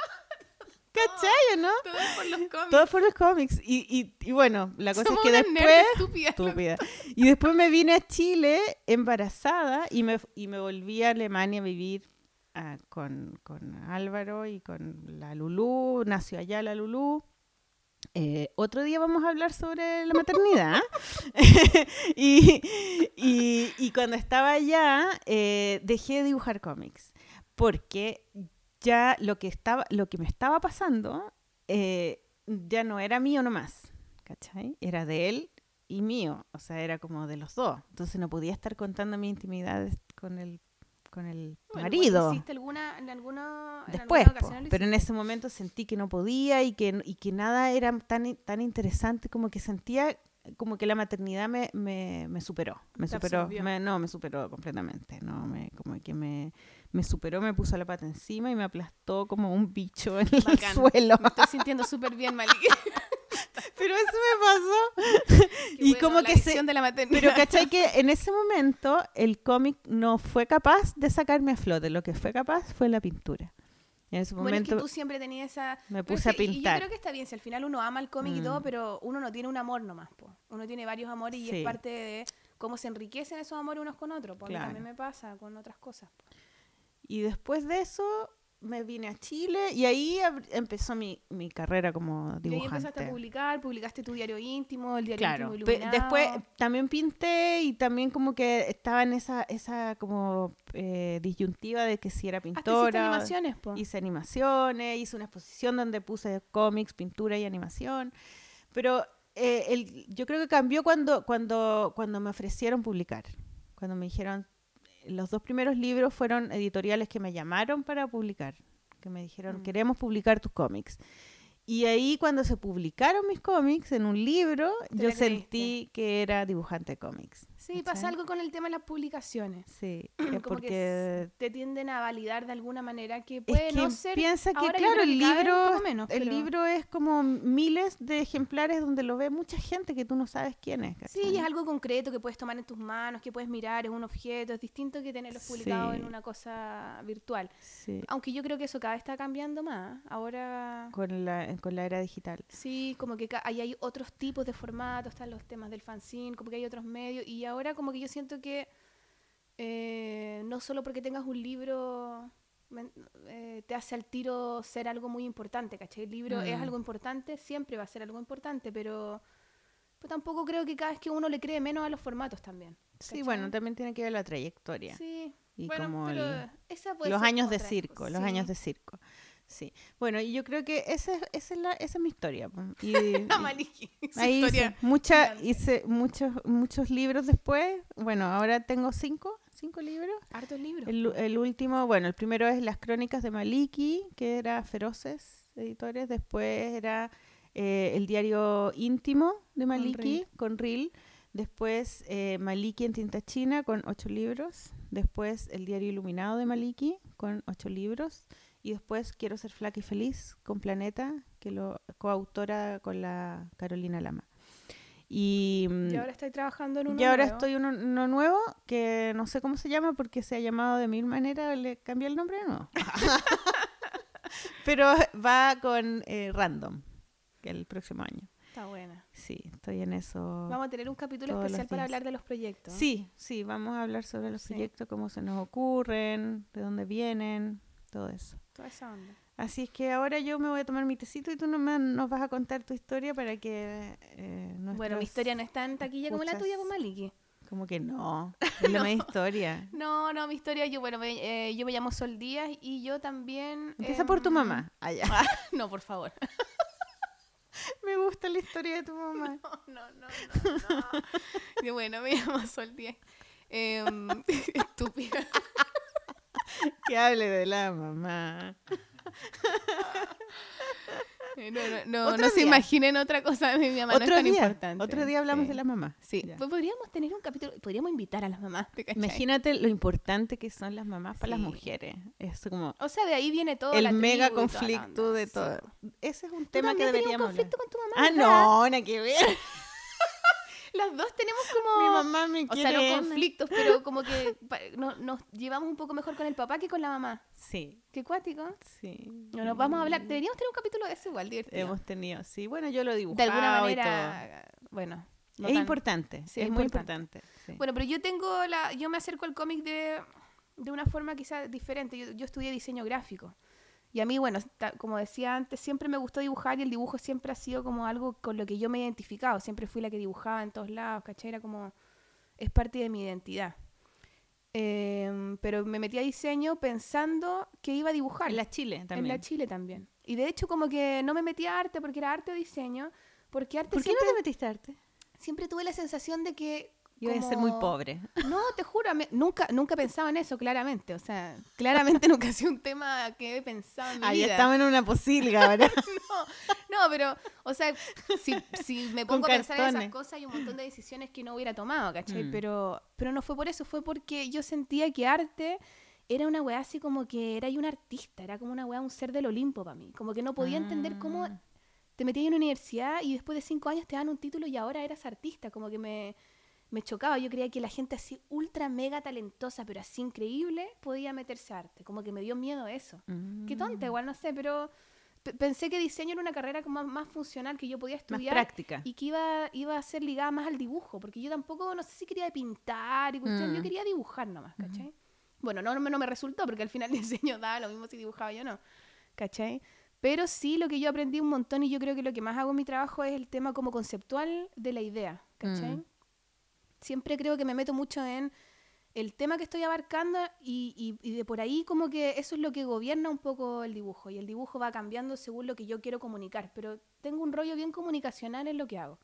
¿Cachai no? Todo por los cómics. Todo por los cómics. Y, y, y bueno, la cosa Somos es que después... estúpidas. Estúpida. Y después me vine a Chile embarazada y me, y me volví a Alemania a vivir ah, con, con Álvaro y con la Lulú. Nació allá la Lulú. Eh, otro día vamos a hablar sobre la maternidad. y, y- y cuando estaba allá, eh, dejé de dibujar cómics. Porque ya lo que, estaba, lo que me estaba pasando eh, ya no era mío nomás. ¿Cachai? Era de él y mío, o sea, era como de los dos. Entonces no podía estar contando mi intimidad con el, con el Bueno, marido. ¿Hiciste alguna, en alguna, en Después, alguna po, pero en ese momento sentí que no podía y que, y que nada era tan, tan interesante, como que sentía como que la maternidad me, me, me superó, me Te superó, me- no, me superó completamente, no, me, como que me, me superó, me puso la pata encima y me aplastó como un bicho en el Bacán. suelo. Me estoy sintiendo súper bien, Maliki. Pero eso me pasó. Qué Y bueno, como la que se- de la maternidad. Pero cachai que en ese momento el cómic no fue capaz de sacarme a flote, lo que fue capaz fue la pintura. Y en ese Bueno, es momento que tú siempre tenías esa... me puse a sí, y- yo pintar. creo que está bien, si al final uno ama el cómic y todo, Mm. pero uno no tiene un amor nomás, po. Uno tiene varios amores y Sí. es parte de cómo se enriquecen esos amores unos con otros. Porque Claro. también me pasa con otras cosas. po. Y después de eso me vine a Chile y ahí empezó mi, mi carrera como Y ahí dibujante. empezaste a publicar, publicaste tu diario íntimo, el diario Claro, íntimo iluminado. después también pinté y también como que estaba en esa, esa como eh, disyuntiva de que si era hiciste pintora. animaciones, po. Hice animaciones, hice una exposición donde puse cómics, pintura y animación. Pero eh, el- yo creo que cambió cuando, cuando, cuando me ofrecieron publicar. Cuando me dijeron, los dos primeros libros fueron editoriales que me llamaron para publicar. Que me dijeron, Mm. queremos publicar tus cómics. Y ahí cuando se publicaron mis cómics en un libro, yo sentí que era dibujante de cómics. Sí, pasa algo con el tema de las publicaciones. Sí, Como porque que te tienden a validar de alguna manera que Es puede que no ser. piensa que, claro, el libro, menos, el pero- libro es como miles de ejemplares donde lo ve mucha gente que tú no sabes quién es. Sí, es algo concreto que puedes tomar en tus manos, que puedes mirar, es un objeto, es distinto que tenerlos publicados en una cosa virtual. Sí, Aunque yo creo que eso cada vez está cambiando más. Ahora con la, con la era digital. sí, como que ahí hay otros tipos de formatos, están los temas del fanzine, como que hay otros medios. Y ahora como que yo siento que eh, no solo porque tengas un libro eh, te hace al tiro ser algo muy importante, ¿cachai? El libro es Mm. algo importante, siempre va a ser algo importante, pero, pero tampoco creo que cada vez que uno le cree menos a los formatos también. Sí, bueno, también tiene que ver la trayectoria. Sí, y bueno, como pero el- esa puede los años de circo, los sí. años de circo. Sí. Bueno, y yo creo que esa, es- esa, es, la, esa es mi historia. po. Y, ahí hice, historia mucha, gigante. hice muchos, muchos libros después. Bueno, ahora tengo cinco, cinco libros. Hartos libros. El, el último, bueno, el primero es Las Crónicas de Maliki, que era Feroces Editores. Después era eh, El Diario Íntimo de Maliki, con Reel. Después eh, Maliki en tinta china, con ocho libros. Después El Diario Iluminado de Maliki, con ocho libros. Y después Quiero ser flaca y feliz, con Planeta, que lo coautora con la Carolina Lama. Y, mm, Y ahora estoy trabajando en uno y ahora nuevo. estoy en uno, uno nuevo que no sé cómo se llama porque se ha llamado de mil maneras, le cambié el nombre, no. Pero va con eh, Random, que el próximo año. Está buena. Sí, estoy en eso. Vamos a tener un capítulo especial para hablar de los proyectos. Sí, sí, vamos a hablar sobre los Sí. proyectos, cómo se nos ocurren, de dónde vienen, todo eso. Toda esa onda. Así es que ahora yo me voy a tomar mi tecito y tú nomás nos vas a contar tu historia para que... eh, Bueno, mi historia no es tan taquilla como la tuya, pues Maliki. Como que no, es la misma historia. No, no, mi historia, yo, bueno, me- eh, yo me llamo Sol Díaz y yo también... Empieza por tu em, mamá. Allá. no, por favor. Me gusta la historia de tu mamá. No, no, no, no. Y bueno, me llamo Sol Díaz. Em, estúpida. Que hable de la mamá. Eh, No, no, no, Otro no se imaginen otra cosa de mi mamá, no otro es tan día. importante. Otro día hablamos Sí. de la mamá. Sí, Ya. pues podríamos tener un capítulo, podríamos invitar a las mamás. Imagínate lo importante que son las mamás para las mujeres. Es como O sea, de ahí viene todo el mega conflicto de sí. todo. Ese es un ¿Tú tema que deberíamos un conflicto hablar. con tu mamá? Ah, no, nada que ver. Las dos tenemos como... Mi mamá me O sea, quiere. no conflictos, pero como que pa- no- nos llevamos un poco mejor con el papá que con la mamá. Sí, Qué cuático. sí. No, nos vamos a hablar. Deberíamos tener un capítulo de eso igual, divertido. Hemos tenido, sí. Bueno, yo lo he de alguna y manera, bueno. no es tan- importante, Sí, es, es muy importante. importante. sí. Bueno, pero yo tengo la... Yo me acerco al cómic de, de una forma quizás diferente. Yo, yo estudié diseño gráfico. Y a mí, bueno, como decía antes, siempre me gustó dibujar y el dibujo siempre ha sido como algo con lo que yo me he identificado. Siempre fui la que dibujaba en todos lados, ¿cachai? Era como... Es parte de mi identidad. Em, pero me metí a diseño pensando que iba a dibujar. En la Chile también. En la Chile también. Y de hecho como que no me metí a arte porque era arte o diseño. Porque arte ¿Por qué siempre... no te metiste a arte? siempre tuve la sensación de que... Yo voy a ser muy como- pobre. No, te juro, me- nunca, nunca pensaba en eso, claramente. O sea, claramente nunca ha sido un tema que he pensado en mi Ahí vida. estamos en una posilga ahora. No, pero, o sea, si, si me Con pongo a pensar en esas cosas, hay un montón de decisiones que no hubiera tomado, ¿cachai? Mm. Pero, pero no fue por eso, fue porque yo sentía que arte era una weá así como que era yo un artista, era como una weá, un ser del Olimpo para mí. Como que no podía entender cómo Ah. te metías en una universidad y después de cinco años te dan un título y ahora eras artista. Como que me, me chocaba. Yo creía que la gente así ultra mega talentosa, pero así increíble, podía meterse a arte. Como que me dio miedo eso. Qué Mm. tonta, igual, no sé, pero pe- pensé que diseño era una carrera como más, funcional que yo podía Más estudiar práctica. y que iba, iba a ser ligada más al dibujo, porque yo tampoco, no sé si quería pintar y cuestión, yo Mm. quería dibujar nomás, ¿cachai? Bueno, no, no me- resultó, porque al final diseño daba lo mismo si dibujaba yo no, ¿cachai? Pero sí, lo que yo aprendí un montón y yo creo que lo que más hago en mi trabajo es el tema como conceptual de la idea, ¿cachai? Mm. Siempre creo que me meto mucho en el tema que estoy abarcando y, de por ahí como que eso es lo que gobierna un poco el dibujo y el dibujo va cambiando según lo que yo quiero comunicar, pero tengo un rollo bien comunicacional en lo que hago.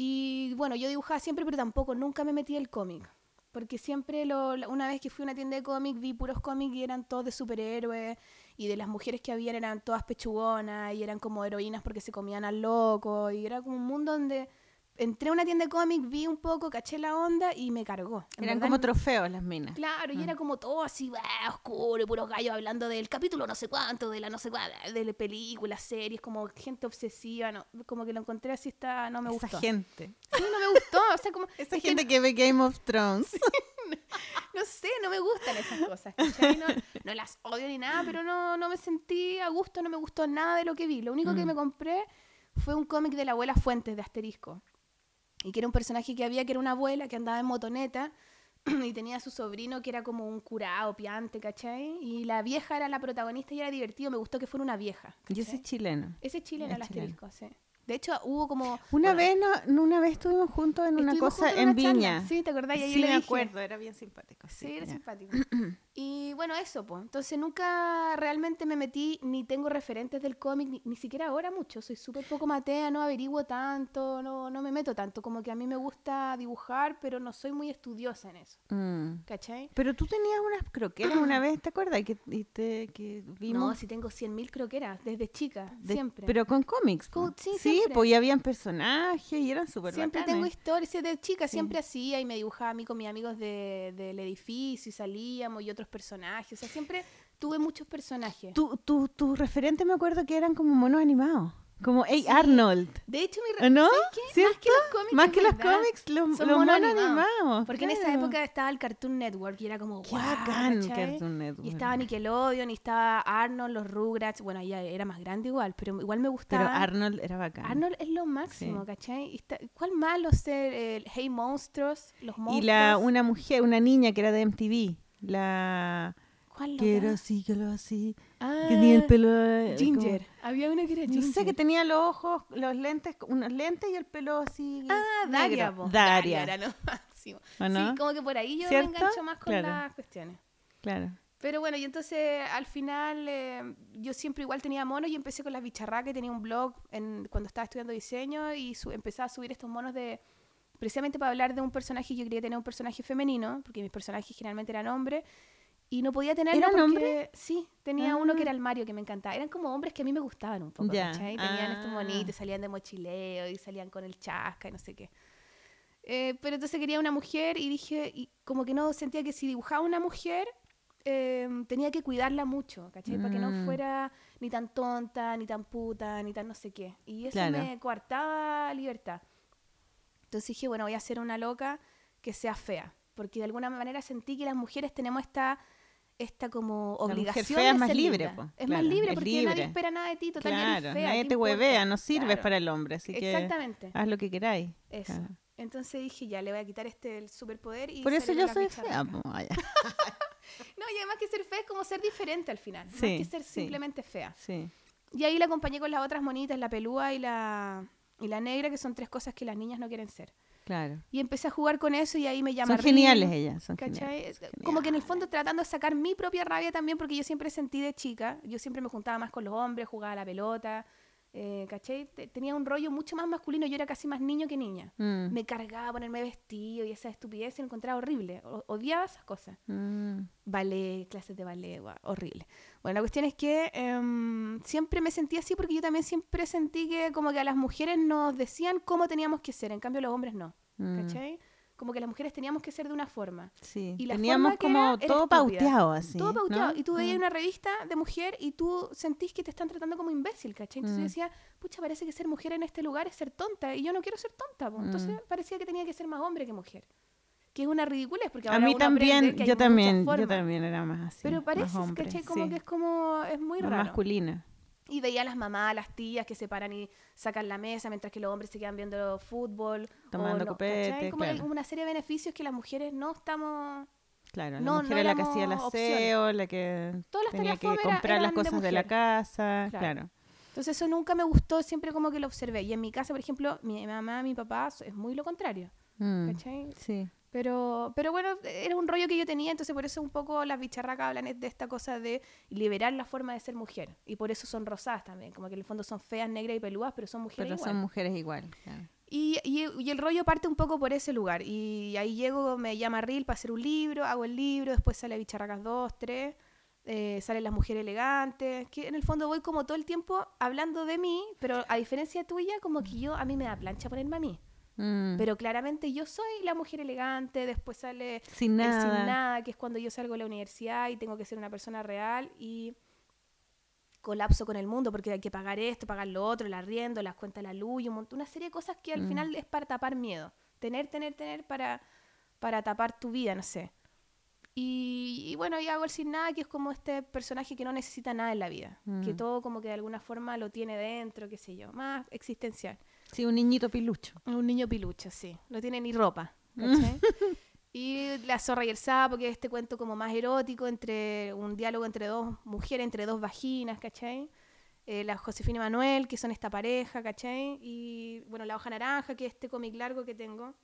Y bueno, yo dibujaba siempre, pero tampoco, nunca me metí el cómic. Porque siempre, una vez que fui a una tienda de cómics, vi puros cómics y eran todos de superhéroes. Y de las mujeres que habían eran todas pechugonas y eran como heroínas porque se comían al loco. Y era como un mundo donde entré a una tienda de cómics, vi un poco, caché la onda y me cargó. En Eran verdad, como trofeos las minas. Claro, y era como todo así, bah, oscuro, puros gallos hablando del capítulo no sé cuánto, de la no sé cuánto, de películas, series, como gente obsesiva, no, como que lo encontré así, está, no me Esa gustó. gente. Sí, no me gustó, o sea, como, Esa es gente que ve Game of Thrones. no sé, no me gustan esas cosas. No, no las odio ni nada, pero no, no me sentí a gusto, no me gustó nada de lo que vi. Lo único que Mm. me compré fue un cómic de la abuela Fuentes de Asterisco. Y que era un personaje que había, que era una abuela que andaba en motoneta y tenía a su sobrino que era como un curado, piante, ¿cachai? Y la vieja era la protagonista y era divertido, me gustó que fuera una vieja. Y ese es chileno. Ese es chileno, el asterisco, sí. De hecho, hubo como... Una bueno, vez no, una vez estuvimos juntos en una cosa en una charla. Viña. Sí, ¿te acordás? Y Sí, me acuerdo, era bien simpático. Sí, era ya. simpático. y bueno, eso, pues. Entonces nunca realmente me metí, ni tengo referentes del cómic, ni, ni siquiera ahora mucho. Soy súper poco matea, no averiguo tanto, no, no me meto tanto. Como que a mí me gusta dibujar, pero no soy muy estudiosa en eso. Mm. ¿Cachai? Pero tú tenías unas croqueras una vez, ¿te acuerdas? Que, y te- que vimos. No, si tengo 100.000 croqueras, desde chica, de- siempre. Pero con cómics. Po. sí, sí, pues y habían personajes y eran súper Siempre bacanes. tengo historias, de chica Sí. siempre hacía y me dibujaba a mí con mis amigos de- del edificio y salíamos y otros personajes. O sea, siempre tuve muchos personajes. Tu, tu, tus referentes me acuerdo que eran como monos animados. Como Hey Sí. Arnold. De hecho, mi ¿O re- no? ¿sabes qué? Más que los cómics. Más que los cómics, los, los monos animados. Porque en esa época estaba el Cartoon Network y era como, Qué guau, bacán ¿cachai? Cartoon Network. Y estaba Nickelodeon y estaba Arnold, los Rugrats. Bueno, ya era más grande igual, pero igual me Pero gustaba. Arnold era bacán. Arnold es lo máximo, Sí. ¿cachai? Está- ¿Cuál más? Los de, el Hey Monstruos, los monstruos. y la, una mujer, una niña que era de MTV. La ¿Cuál loca? así, que lo así. Ah, Que tenía el pelo. eh, Ginger. Había una que era como- Ginger. no sé, que tenía los ojos, los lentes, unos lentes y el pelo así. Ah, Daria, po. Daria. era lo máximo. ¿O no? Sí, como que por ahí yo ¿Cierto? me engancho más con Claro. las cuestiones. Claro. Pero bueno, y entonces al final eh, yo siempre igual tenía monos y empecé con las bicharracas, tenía un blog en, cuando estaba estudiando diseño y su- empezaba a subir estos monos de precisamente para hablar de un personaje, yo quería tener un personaje femenino, porque mis personajes generalmente eran hombres y no podía tenerlo ¿Eran porque hombres? sí, tenía uno que Ah. era el Mario que me encantaba. Eran como hombres que a mí me gustaban un poco. ¿cachai? Tenían estos Ah. monitos, salían de mochileo y salían con el chasca y no sé qué. Eh, pero entonces quería una mujer y dije, y como que no sentía que si dibujaba una mujer, eh, tenía que cuidarla mucho, ¿cachai? Para que no Mm. fuera ni tan tonta, ni tan puta, ni tan no sé qué. Y eso Claro. me coartaba libertad. Entonces dije, bueno, voy a hacer una loca que sea fea, porque de alguna manera sentí que las mujeres tenemos esta esta como mujer obligación fea es más libre, linda. po, Es claro, más libre porque libre. nadie espera nada de ti, total ya eres Claro, fea, nadie ¿qué te importa? huevea, no sirves Claro. para el hombre, así que Exactamente. haz lo que queráis. Eso. claro. Entonces dije, ya, le voy a quitar este el superpoder y Por eso yo soy fea. po. No, y además que ser fea es como ser diferente al final, más que ser sí. simplemente fea. Sí. Y ahí la acompañé con las otras monitas, la pelúa y la, y la negra, que son tres cosas que las niñas no quieren ser. Claro. Y empecé a jugar con eso y ahí me llama Son geniales ellas, son Como que en el fondo tratando de sacar mi propia rabia también, porque yo siempre sentí de chica, yo siempre me juntaba más con los hombres, jugaba a la pelota, Eh, ¿Cachai? Te- Tenía un rollo mucho más masculino, yo era casi más niño que niña. Mm, Me cargaba ponerme vestido y esa estupidez y lo encontraba horrible. O- odiaba esas cosas. mm, ballet, clases de ballet, horrible. Bueno, la cuestión es que em, siempre me sentí así porque yo también siempre sentí que como que a las mujeres nos decían cómo teníamos que ser, en cambio los hombres no, mm. ¿cachai? Como que las mujeres teníamos que ser de una forma. Sí, Y la teníamos forma como era, era todo estúpida. pauteado así. Todo pauteado. ¿no? Y tú veías Mm. una revista de mujer y tú sentís que te están tratando como imbécil, ¿cachai? Entonces Mm. yo decía, pucha, parece que ser mujer en este lugar es ser tonta. Y yo no quiero ser tonta. po. Entonces Mm. parecía que tenía que ser más hombre que mujer. Que es una ridiculez, porque A ahora mí uno también, que yo también, yo también era más así. Pero parece, ¿cachai? Como sí, que es como, es muy más raro. masculina. Y veía a las mamás, a las tías que se paran y sacan la mesa mientras que los hombres se quedan viendo fútbol. Tomando no, copete. Como claro. una serie de beneficios que las mujeres no estamos... Claro, la No, no mujer era la que hacía el aseo, la que Todas tenía que comprar las eran de cosas de la casa, Claro. claro. Entonces eso nunca me gustó, siempre como que lo observé. Y en mi casa, por ejemplo, mi mamá, mi papá es muy lo contrario, Mm, ¿cachai? Sí. Pero, pero bueno, era un rollo que yo tenía, entonces por eso un poco las bicharracas hablan de esta cosa de liberar la forma de ser mujer. Y por eso son rosadas también, como que en el fondo son feas, negras y peludas, pero son mujeres Pero igual. son mujeres igual. claro. Y, y- y el rollo parte un poco por ese lugar. Y ahí llego, me llama Ril para hacer un libro, hago el libro, después sale Bicharracas 2, 3, eh, salen Las Mujeres Elegantes, que en el fondo voy como todo el tiempo hablando de mí, pero a diferencia tuya, como que yo, a mí me da plancha ponerme a mí. Mm, Pero claramente yo soy la mujer elegante, después sale sin nada. sin nada, que es cuando yo salgo de la universidad y tengo que ser una persona real y colapso con el mundo porque hay que pagar esto, pagar lo otro, el arriendo, las cuentas la luz, y un montón, una serie de cosas que al Mm. final es para tapar miedo. Tener, tener, tener para, para tapar tu vida, no sé. Y, y bueno, y hago el sin nada, que es como este personaje que no necesita nada en la vida. Que Mm. todo como que de alguna forma lo tiene dentro, qué sé yo, más existencial. Sí, un niñito pilucho. Un niño pilucho, sí. No tiene ni ropa. Mm. ¿cachai? y La zorra y el sapo, que es este cuento como más erótico, entre un diálogo entre dos mujeres, entre dos vaginas, ¿cachai? Eh, la Josefina y Manuel, que son esta pareja, ¿cachai? Y bueno, La hoja naranja, que es este cómic largo que tengo.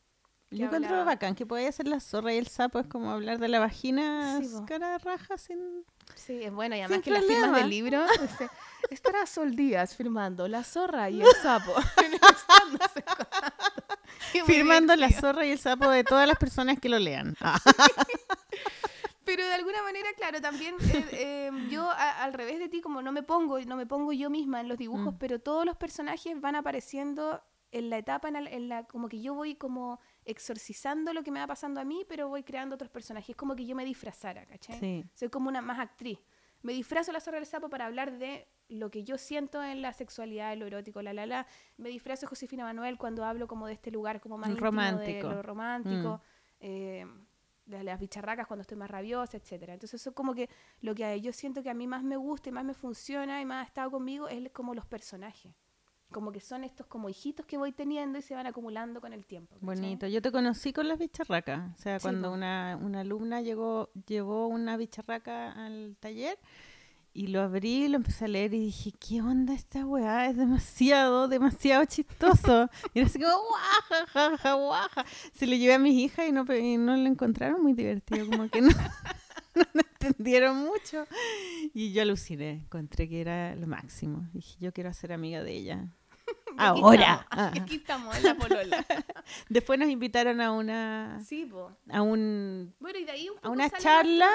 Yo encuentro habla- bacán que podía ser la zorra y el sapo, es como hablar de la vagina Sí, cara raja sin... Sí, es bueno, y además que las firmas problema. del libro estará Sol Díaz firmando La zorra y el sapo. Firmando la zorra y el sapo de todas las personas que lo lean. Pero de alguna manera, claro, también eh, eh, yo a- al revés de ti, como no me pongo, no me pongo yo misma en los dibujos, Mm. pero todos los personajes van apareciendo en la etapa en la, en la- como que yo voy como exorcizando lo que me va pasando a mí, pero voy creando otros personajes. Es como que yo me disfrazara, ¿cachai? sí. Soy como una más actriz. Me disfrazo la zorra del sapo para hablar de lo que yo siento en la sexualidad, lo erótico, la la la. Me disfrazo Josefina Manuel cuando hablo como de este lugar como más Romántico. de lo romántico. eh, de las bicharracas cuando estoy más rabiosa, etcétera. Entonces eso es como que lo que yo siento que a mí más me gusta y más me funciona y más ha estado conmigo es como los personajes. Como que son estos como hijitos que voy teniendo y se van acumulando con el tiempo. ¿cachai? Bonito. Yo te conocí con las bicharracas. O sea, Sí, cuando una, una alumna llegó, llevó una bicharraca al taller y lo abrí, lo empecé a leer y dije, ¿qué onda esta weá? Es demasiado, demasiado chistoso. y era así como, guaja, jaja, guaja. Se lo llevé a mis hijas y no, y no lo encontraron muy divertido, como que no, no entendieron mucho. Y yo aluciné, encontré que era lo máximo. Dije, yo quiero ser amiga de ella. Aquí Ahora. estamos, aquí estamos, en la polola. Después nos invitaron a una Sí, po. a un Bueno, y de ahí un poco a una charla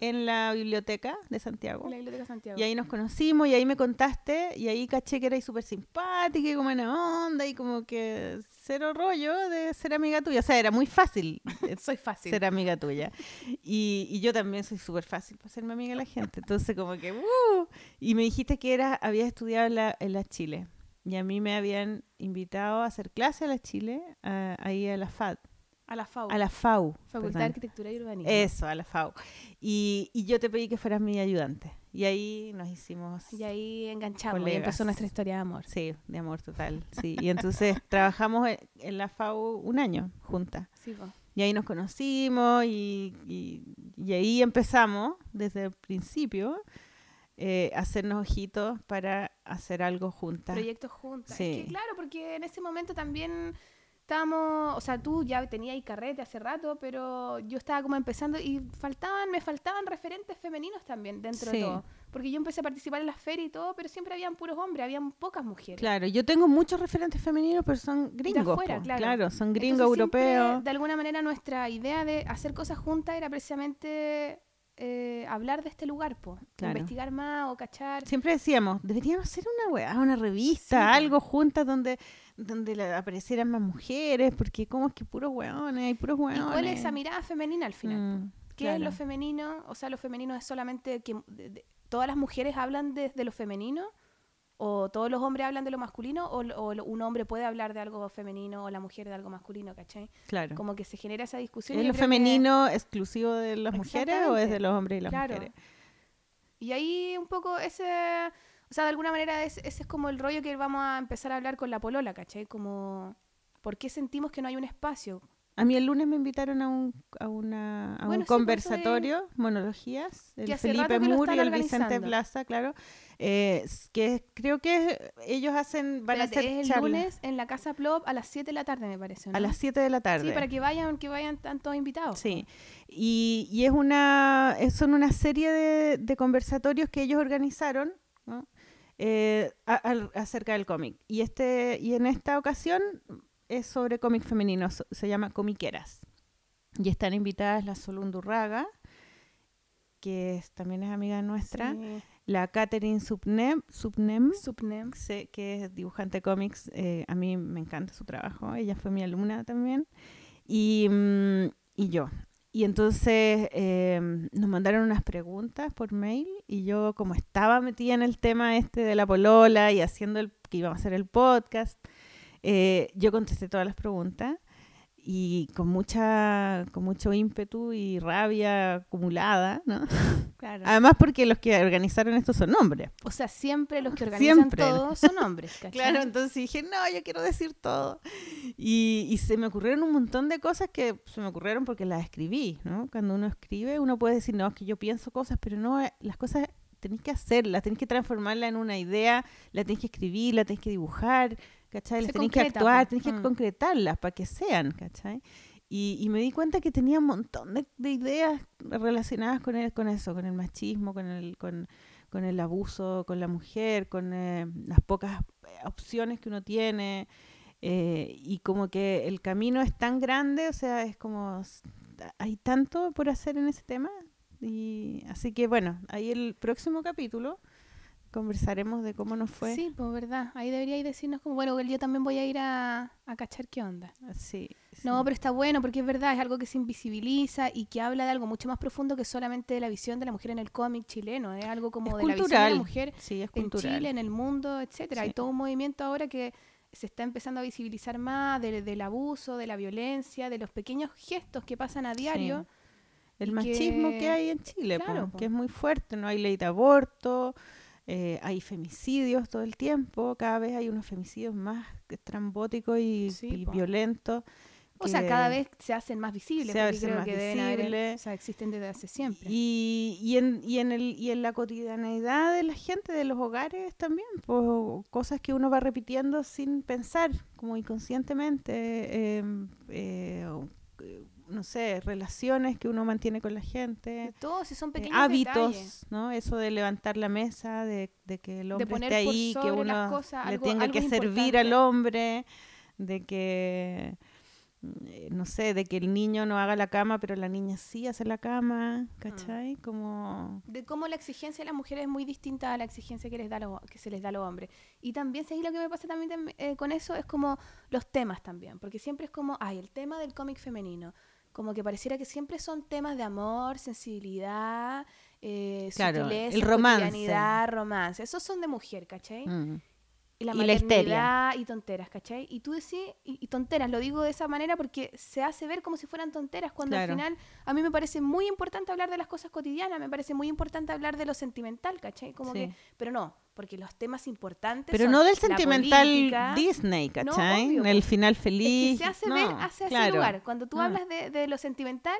en la biblioteca de Santiago. La Biblioteca Santiago. Y ahí nos conocimos y ahí me contaste y ahí caché que erais súper simpática y como buena onda y como que cero rollo de ser amiga tuya. O sea, era muy fácil eh, Soy fácil. ser amiga tuya. Y, y yo también soy súper fácil para serme amiga de la gente. Entonces como que, ¡uh! Y me dijiste que era, habías estudiado en la, en la Chile. Y a mí me habían invitado a hacer clase a la Chile, a- ahí a la FAD, A la FAU. a la FAU. Facultad de perdón. Arquitectura y Urbanismo. Eso, a la FAU. Y, y yo te pedí que fueras mi ayudante. Y ahí nos hicimos, Y ahí enganchamos y Colegas. empezó nuestra historia de amor. sí, de amor total. Sí. Y entonces trabajamos en, en la FAU un año juntas. Sí. Y ahí nos conocimos y, y- y ahí empezamos desde el principio eh, hacernos ojitos para hacer algo juntas. Proyectos juntas. Sí. Es que claro, porque en ese momento también estábamos, o sea, tú ya tenías ahí carrete hace rato, pero yo estaba como empezando y faltaban, me faltaban referentes femeninos también dentro Sí. de todo. Porque yo empecé a participar en las ferias y todo, pero siempre habían puros hombres, habían pocas mujeres. Claro, yo tengo muchos referentes femeninos, pero son gringos. afuera, claro. son gringos Entonces, siempre, europeos. de alguna manera nuestra idea de hacer cosas juntas era precisamente eh, hablar de este lugar, po. Claro. investigar más o cachar. Siempre decíamos, deberíamos hacer una weá, una revista, Sí, algo juntas donde, donde aparecieran más mujeres, porque como es que puros weones, hay puros ¿Y weones. cuál es esa mirada femenina al final? Mm, ¿Qué es lo femenino? O sea, lo femenino es solamente que de- de- todas las mujeres hablan desde lo femenino, o todos los hombres hablan de lo masculino, o, un hombre puede hablar de algo femenino, o la mujer de algo masculino, ¿cachai? Claro. Como que se genera esa discusión. ¿Es lo que- femenino exclusivo de las mujeres o es de los hombres y las Claro. mujeres? Y ahí un poco ese, o sea, de alguna manera es- ese es como el rollo que vamos a empezar a hablar con la polola, ¿cachai? Como, ¿por qué sentimos que no hay un espacio? A mí el lunes me invitaron a un, a una, a Bueno, un sí, pues, conversatorio, monologías, el Felipe Moore y el Vicente. Plaza, claro, eh, que creo que ellos hacen, van Espérate, a hacer es el charlas lunes en la Casa Plop a las 7 de la tarde, me parece, ¿no? a las 7 de la tarde. Sí, para que vayan, que vayan tantos invitados. Sí, y, y es una, son una serie de, de conversatorios que ellos organizaron ¿no? Eh, a- al- acerca del cómic. Y, este, y en esta ocasión es sobre cómic femenino, se llama Comiqueras. Y están invitadas la Sol Undurraga, que es- también es amiga nuestra, Sí. la Catherine Subnem, Subnem Subnem. que es dibujante cómics, eh, a mí me encanta su trabajo, ella fue mi alumna también, y, mm, y yo. Y entonces eh, nos mandaron unas preguntas por mail y yo como estaba metida en el tema este de la polola y haciendo el que íbamos a hacer el podcast, eh, yo contesté todas las preguntas y con mucha con mucho ímpetu y rabia acumulada, ¿no? Claro. Además porque los que organizaron esto son hombres. o sea, siempre los que organizan Siempre. todo son hombres, ¿cachai? Claro, entonces dije, no, yo quiero decir todo. Y, y se me ocurrieron un montón de cosas que se me ocurrieron porque las escribí, ¿no? Cuando uno escribe, uno puede decir, no, es que yo pienso cosas, pero no, eh, las cosas tenés que hacerlas, tenés que transformarla en una idea, la tenés que escribir, la tenés que dibujar, ¿cachai? Se Las tenés que actuar, tenés que Mm. concretarlas para que sean, ¿cachai? Y, y me di cuenta que tenía un montón de, de ideas relacionadas con, el, con eso, con el machismo, con el, con, con el abuso con la mujer, con eh, las pocas eh, opciones que uno tiene. eh, y como que el camino es tan grande, o sea, es como hay tanto por hacer en ese tema. Y así que bueno, ahí el próximo capítulo conversaremos de cómo nos fue. Sí, pues verdad. Ahí deberíais decirnos como, bueno, yo también voy a ir a, a cachar qué onda. Sí, No, pero está bueno porque es verdad, es algo que se invisibiliza y que habla de algo mucho más profundo que solamente de la visión de la mujer en el cómic chileno. Es algo como Es de la visión de la mujer Sí, es en. Chile, en el mundo, etcétera. Hay todo un movimiento ahora que se está empezando a visibilizar más de- del abuso, de la violencia, de los pequeños gestos que pasan a diario. el machismo que... que- hay en Chile, po, Claro, po. que es muy fuerte, no hay ley de aborto, eh, hay femicidios todo el tiempo, cada vez hay unos femicidios más estrambóticos y, Sí, y po. violentos. O sea, cada vez se hacen más visibles, se hacen creo más que deben haber, visibles. o sea, existen desde hace siempre. Y, y, en, y, en el, y en la cotidianeidad de la gente, de los hogares también, pues, cosas que uno va repitiendo sin pensar, como inconscientemente, eh, o, eh, no sé, relaciones que uno mantiene con la gente. Todo, si son eh, pequeños hábitos, detalles. ¿no? Eso de levantar la mesa, de, de que el hombre esté ahí, que uno cosas le algo- tenga algo que servir al hombre, de que, eh, no sé, de que el niño no haga la cama, pero la niña sí hace la cama, Mm. ¿cachai? Como... de cómo la exigencia de las mujeres es muy distinta a la exigencia que les da que se les da a los hombres. Y también, ¿sabes lo que me pasa también tam- eh, con eso? Es como los temas también, porque siempre es como, ay, el tema del cómic femenino. Como que pareciera que siempre son temas de amor, sensibilidad, eh, Claro, sutileza, el romance. cotidianidad, romance. Esos son de mujer, ¿cachai? mm. Y la Y la histeria. maternidad y tonteras, ¿cachai? Y tú decís, y, y tonteras, lo digo de esa manera porque se hace ver como si fueran tonteras, cuando Claro. al final a mí me parece muy importante hablar de las cosas cotidianas, me parece muy importante hablar de lo sentimental, ¿cachai? Como Sí. que, pero no, porque los temas importantes Pero son no del sentimental política, Disney, No, ¿cachai? obvio, el final es feliz. que se hace no, ver hacia ese claro. lugar. Cuando tú Ah. hablas de, de lo sentimental,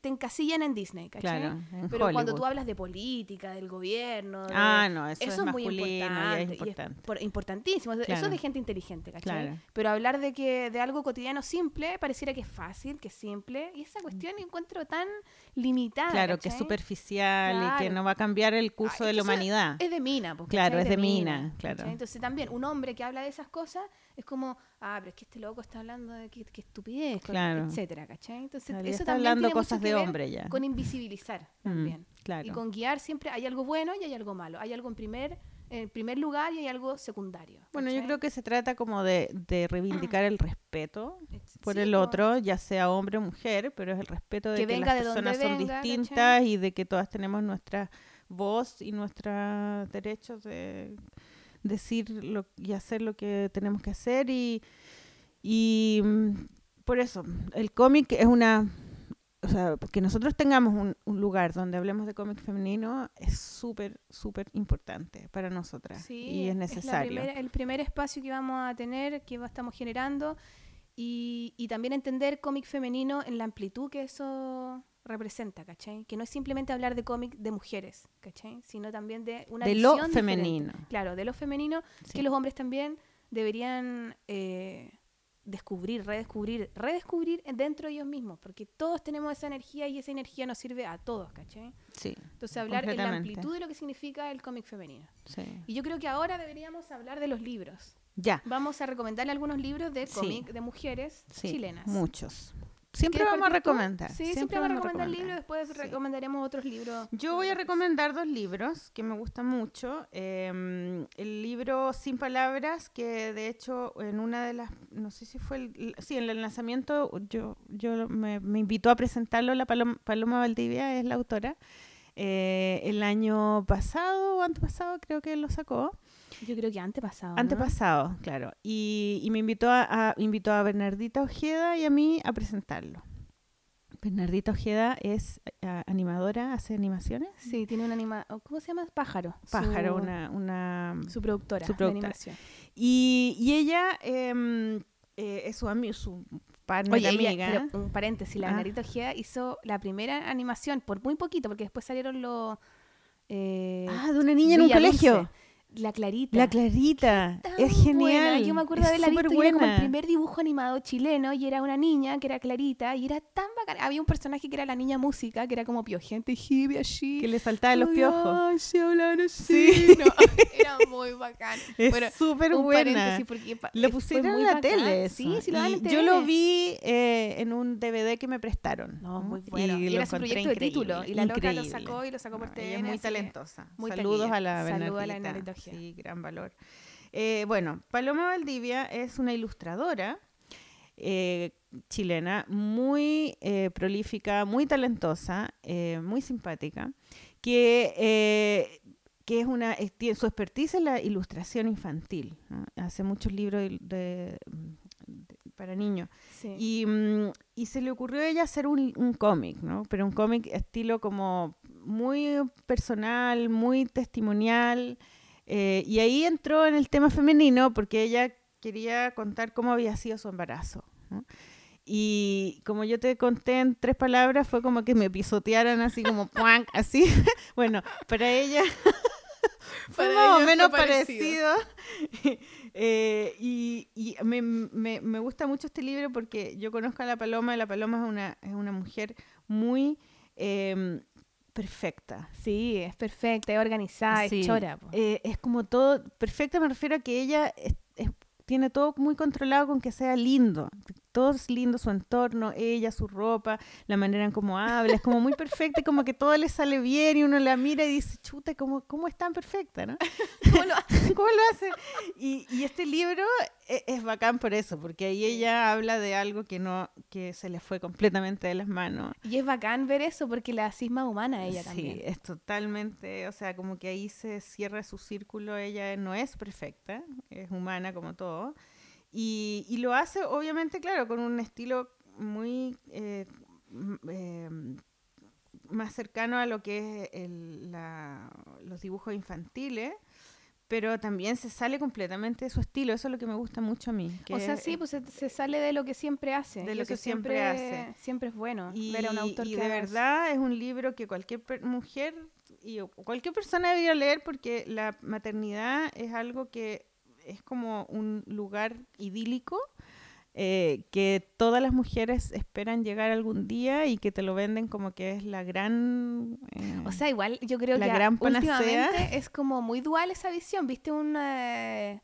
te encasillan en Disney, ¿cachai? Claro, en Pero cuando tú hablas de política, del gobierno, de- Ah, no, eso, eso, es es muy importante. es y es importante. por- importantísimo. Eso es de gente inteligente, ¿cachai? Claro. Pero hablar de que de algo cotidiano simple pareciera que es fácil, que es simple. Y esa cuestión encuentro tan limitada. Claro, que es superficial y que no va a cambiar el curso Ah, de es la humanidad. Es de mina, pues, Claro, es de mina. Entonces también un hombre que habla de esas cosas es como, ah, pero es que este loco está hablando de qué, qué estupidez, Claro. etcétera, ¿cachai? Entonces Claro, eso está también hablando tiene mucho cosas que de ver hombre ya. Con invisibilizar Mm, también. claro. Y con guiar siempre hay algo bueno y hay algo malo. Hay algo en primer, en primer lugar y hay algo secundario. Bueno, yo creo que se trata como de, de reivindicar el respeto Es- por el otro, ya sea hombre o mujer, pero es el respeto de Que que, las de personas son venga, distintas ¿cachai? y de que todas tenemos nuestra voz y nuestros derechos de decir lo, y hacer lo que tenemos que hacer y, y mm, por eso el cómic es una o sea, que nosotros tengamos un, un lugar donde hablemos de cómic femenino es súper, súper importante para nosotras Sí, y es necesario. el primer espacio que vamos a tener, que estamos generando, y, y también entender cómic femenino en la amplitud que eso representa, ¿cachai? Que no es simplemente hablar de cómic de mujeres, ¿cachai? Sino también de una de lo diferente. femenino. Claro, de lo femenino, Sí. que los hombres también deberían eh, descubrir, redescubrir, redescubrir dentro de ellos mismos, porque todos tenemos esa energía y esa energía nos sirve a todos, ¿cachai? Sí, Entonces hablar en la amplitud de lo que significa el cómic femenino. sí. Y yo creo que ahora deberíamos hablar de los libros. Ya, Vamos a recomendarle algunos libros de Sí. cómic de mujeres sí, chilenas. muchos. Siempre ¿Quieres vamos a recomendar. Sí, siempre, vamos a recomendar libros, después Sí. recomendaremos otros libros. Yo voy a recomendar dos libros que me gustan mucho. Eh, el libro Sin Palabras, que de hecho en una de las, no sé si fue el, sí, en el lanzamiento yo, yo me, me invitó a presentarlo, la Paloma, Paloma Valdivia es la autora. Eh, el año pasado o antepasado creo que lo sacó. Yo creo que antepasado. ¿no? Antepasado, claro. Y, y me invitó a, a- invitó a Bernardita Ojeda y a mí a presentarlo. Bernardita Ojeda es eh, animadora, hace animaciones. Sí, tiene una anima... ¿Cómo se llama? Pájaro. Pájaro, Su- una, una... Su productora, su de productora. animación. Y, y ella em, eh, es su, ami- su partner Oye, ella- amiga. pero un paréntesis, la Ah. Bernardita Ojeda hizo la primera animación por muy poquito, porque después salieron los... eh, ah, de una niña en un colegio. Dulce. La Clarita. La Clarita. Es genial. buena. Yo me acuerdo de haberla visto y era como el primer dibujo animado chileno y era una niña que era clarita y era tan bacana. Había un personaje que era la niña música, que era como piojente, hippie, así. Que le saltaban los piojos. ay, se hablan así. Sí. No, era muy bacán. Es Bueno, súper buena. porque Lo eh, pusieron muy en la bacán. tele. Sí, eso. sí lo dan Y en Yo lo vi eh, en un DVD que me prestaron. No, muy bueno. Y lo era su proyecto de título, increíble, y la loca lo increíble. sacó y lo sacó por No, TVN, muy talentosa. muy Saludos a la Saludos a la Bernardita. Sí, gran valor. Eh, bueno, Paloma Valdivia es una ilustradora eh, chilena muy eh, prolífica, muy talentosa, muy simpática, que, que es una, es- tiene su expertise en la ilustración infantil. ¿no? Hace muchos libros de- de- de- para niños. Sí. Y, mm, y se le ocurrió a ella hacer un, un cómic, ¿no? Pero un cómic estilo como muy personal, muy testimonial. Eh, y ahí entró en el tema femenino porque ella quería contar cómo había sido su embarazo. ¿no? Y como yo te conté en tres palabras, fue como que me pisotearan así como ¡puanc! así. bueno, para ella fue Para más o menos parecido. parecido. Eh, y y me, me- me gusta mucho este libro porque yo conozco a la Paloma y la Paloma es una, es una mujer muy em, perfecta. Sí, es perfecta, es organizada, Sí. es chora. Eh, es como todo, perfecta me refiero a que ella es- es- tiene todo muy controlado con que sea lindo. Todo es lindo, su entorno, ella, su ropa, la manera en cómo habla, es como muy perfecta como que todo le sale bien y uno la mira y dice, chuta, ¿cómo, cómo es tan perfecta? ¿no? ¿Cómo lo hace? ¿Cómo lo hace? Y, y este libro e- es, bacán por eso, porque ahí ella habla de algo que no, que se le fue completamente de las manos. Y es bacán ver eso porque la cisma humana ella sí, también. es totalmente, o sea, como que ahí se cierra su círculo, ella no es perfecta, es humana como todo. Y, y lo hace, obviamente, claro, con un estilo muy eh, eh, más cercano a lo que es el- la- los dibujos infantiles, pero también se sale completamente de su estilo. Eso es lo que me gusta mucho a mí. O sea, es- sí, pues se, se sale de lo que siempre hace. De lo que siempre hace. Siempre es bueno y, ver a un autor y que de verdad es un libro que cualquier mujer y cualquier persona debería leer porque la maternidad es algo que es como un lugar idílico eh, que todas las mujeres esperan llegar algún día y que te lo venden como que es la gran eh, O sea, igual yo creo La que gran panacea. últimamente es como muy dual esa visión. ¿Viste un, eh,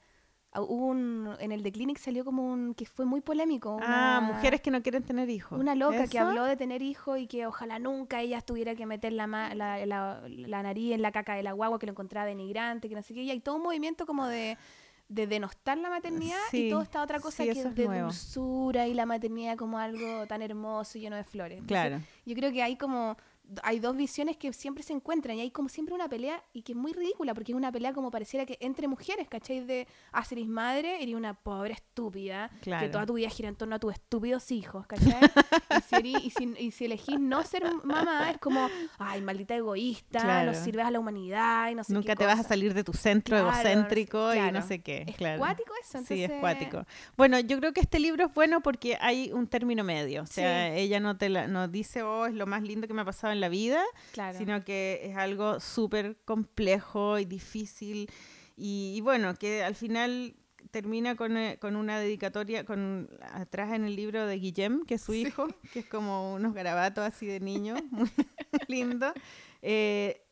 un en el The Clinic salió como un que fue muy polémico. ah, mujeres que no quieren tener hijos Una loca que habló de tener hijos y que ojalá nunca ella tuviera que meter la, ma- la, la- la nariz en la caca de la guagua que lo encontraba denigrante, que no sé qué. Y hay todo un movimiento como de, de denostar la maternidad Sí, y toda esta otra cosa sí, que es de nuevo. dulzura y la maternidad como algo tan hermoso y lleno de flores. Entonces, claro yo creo que hay como hay dos visiones que siempre se encuentran y hay como siempre una pelea y que es muy ridícula porque es una pelea como pareciera que entre mujeres, ¿cachai? De, ah, si eres madre, eres una pobre estúpida Claro. que toda tu vida gira en torno a tus estúpidos hijos, ¿cachai? y, si y, si, y si elegís no ser mamá, es como, ay, maldita egoísta, Claro. no sirves a la humanidad y no sé nunca qué te vas a cosa". salir de tu centro Claro, no sé- egocéntrico y no sé qué Es claro. cuático eso, entonces... Sí, es cuático. Bueno, yo creo que este libro es bueno porque hay un término medio. O sea, Sí. ella no te la, no dice, oh, es lo más lindo que me ha pasado en la vida, Claro. sino que es algo súper complejo y difícil. Y, y bueno, que al final termina con, eh, con una dedicatoria, con atrás en el libro de Guillem, que es su hijo, que es como unos garabatos así de niño, muy lindo. Eh,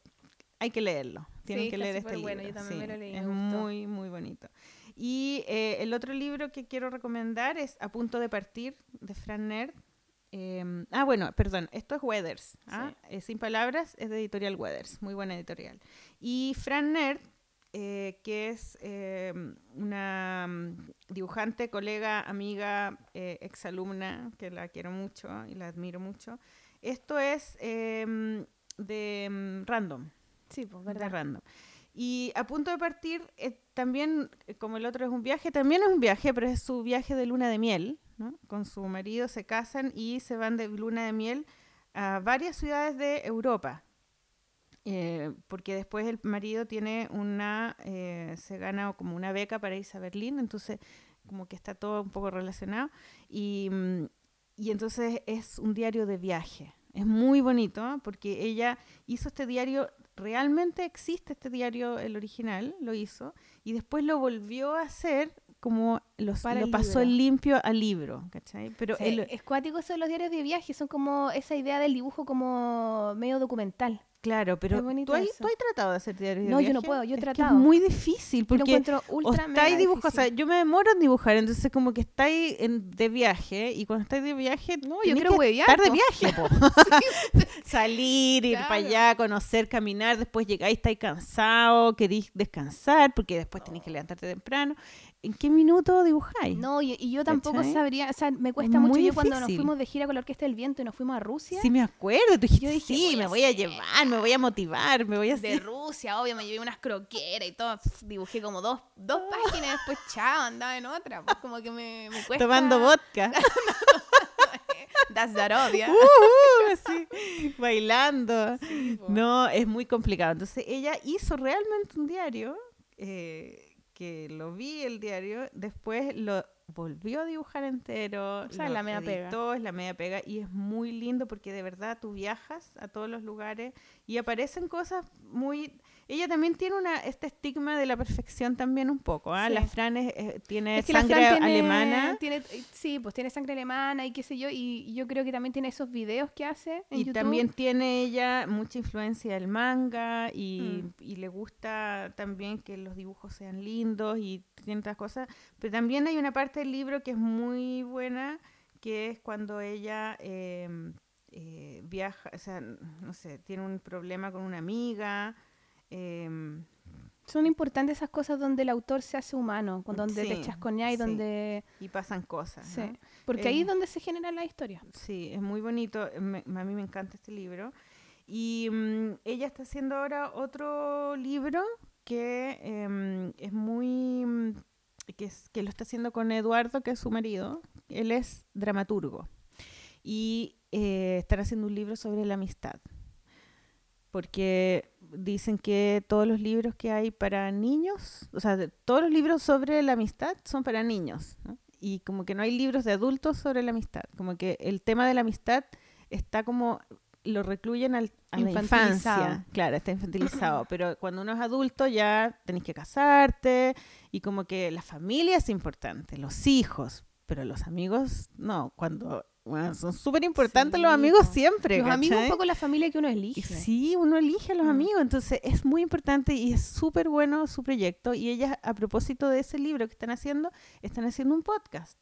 hay que leerlo. Tienen Sí, que leer este bueno, libro. yo también me sí, lo leí, es me muy, muy bonito. Y eh, el otro libro que quiero recomendar es A punto de partir, de Fran Nerd. Eh, ah, bueno, perdón, esto es Weathers. ¿ah? Eh, Sin palabras, es de editorial Weathers, muy buena editorial. Y Fran Nerd, eh, que es eh, una mm, dibujante, colega, amiga, eh, exalumna, que la quiero mucho y la admiro mucho. Esto es eh, de mm, Random Sí, pues, de verdad. random. Y a punto de partir, eh, también, como el otro es un viaje, también es un viaje, pero es su viaje de luna de miel, Con su marido se casan y se van de luna de miel a varias ciudades de Europa. Eh, porque después el marido tiene una, eh, se gana como una beca para irse a Berlín, entonces como que está todo un poco relacionado. Y, mm, y entonces es un diario de viaje. Es muy bonito porque ella hizo este diario, realmente existe este diario, el original, lo hizo, y después lo volvió a hacer como los, lo el pasó libro. limpio al libro, ¿cachai? Pero Sí, él- es cuático eso de los diarios de viaje, son como esa idea del dibujo como medio documental. claro, pero ¿tú, has, eso. tú has tratado de hacer diarios de No, yo viaje? no puedo, yo he Es que tratado. es muy difícil lo porque encuentro ultra estáis dibujando, o sea, yo me demoro en dibujar, entonces como que estáis en- de viaje y cuando estáis de viaje No, yo quiero que estar de viaje, po. salir, ir para allá, conocer, caminar, después llegáis, estáis cansado, queréis descansar porque después tenéis que levantarte temprano. ¿En qué minuto dibujáis? No, y, y yo tampoco ¿Cachai? sabría, o sea, me cuesta Es mucho. Yo cuando nos difícil. fuimos de gira con la Orquesta del Viento y nos fuimos a Rusia, Sí me acuerdo, tú dijiste, Yo dije, sí, voy me voy a llevar, me voy a motivar, me voy a de hacer... Rusia, obvio, me llevé unas croqueras y todo, dibujé como dos, dos páginas después chao, andaba en otra, pues como que me, me cuesta. Tomando vodka. Das Zarovia. Uh, así, bailando. No, es muy complicado. Entonces ella hizo realmente un diario, eh, que lo vi el diario, después lo volvió a dibujar entero. O sea, lo la media pega. editó, es la media pega y es muy lindo porque de verdad tú viajas a todos los lugares y aparecen cosas muy... Ella también tiene una este estigma de la perfección también un poco. ¿ah? Sí. La Fran es- eh, tiene Es que sangre tiene- alemana. tiene- sí, pues tiene sangre alemana y qué sé yo, y, y yo creo que también tiene esos videos que hace en Y YouTube. también tiene ella mucha influencia del manga y, Mm. y le gusta también que los dibujos sean lindos y otras cosas. Pero también hay una parte del libro que es muy buena, que es cuando ella eh, eh, viaja, o sea, no sé, tiene un problema con una amiga. em, Son importantes esas cosas donde el autor se hace humano, con donde te Sí, chasconea y sí. donde... y pasan cosas. Sí, ¿no? porque ahí Eh, es donde se generan las historias. Sí, es muy bonito. me- a mí me encanta este libro. Y mm, ella está haciendo ahora otro libro que em, es muy... mm, Que, es- que lo está haciendo con Eduardo, que es su marido. Él es dramaturgo. Y eh, están haciendo un libro sobre la amistad. porque dicen que todos los libros que hay para niños, o sea, todos los libros sobre la amistad son para niños, y como que no hay libros de adultos sobre la amistad, como que el tema de la amistad está como lo recluyen al, a la Infantilizado. infancia, claro, está infantilizado, pero cuando uno es adulto ya tenés que casarte y como que la familia es importante, los hijos, pero los amigos no, cuando bueno, son súper importantes Sí, los amigos siempre. Los amigos un poco la familia que uno elige. Sí, uno elige a los Mm. amigos, entonces es muy importante y es súper bueno su proyecto. Y ellas, a propósito de ese libro que están haciendo, están haciendo un podcast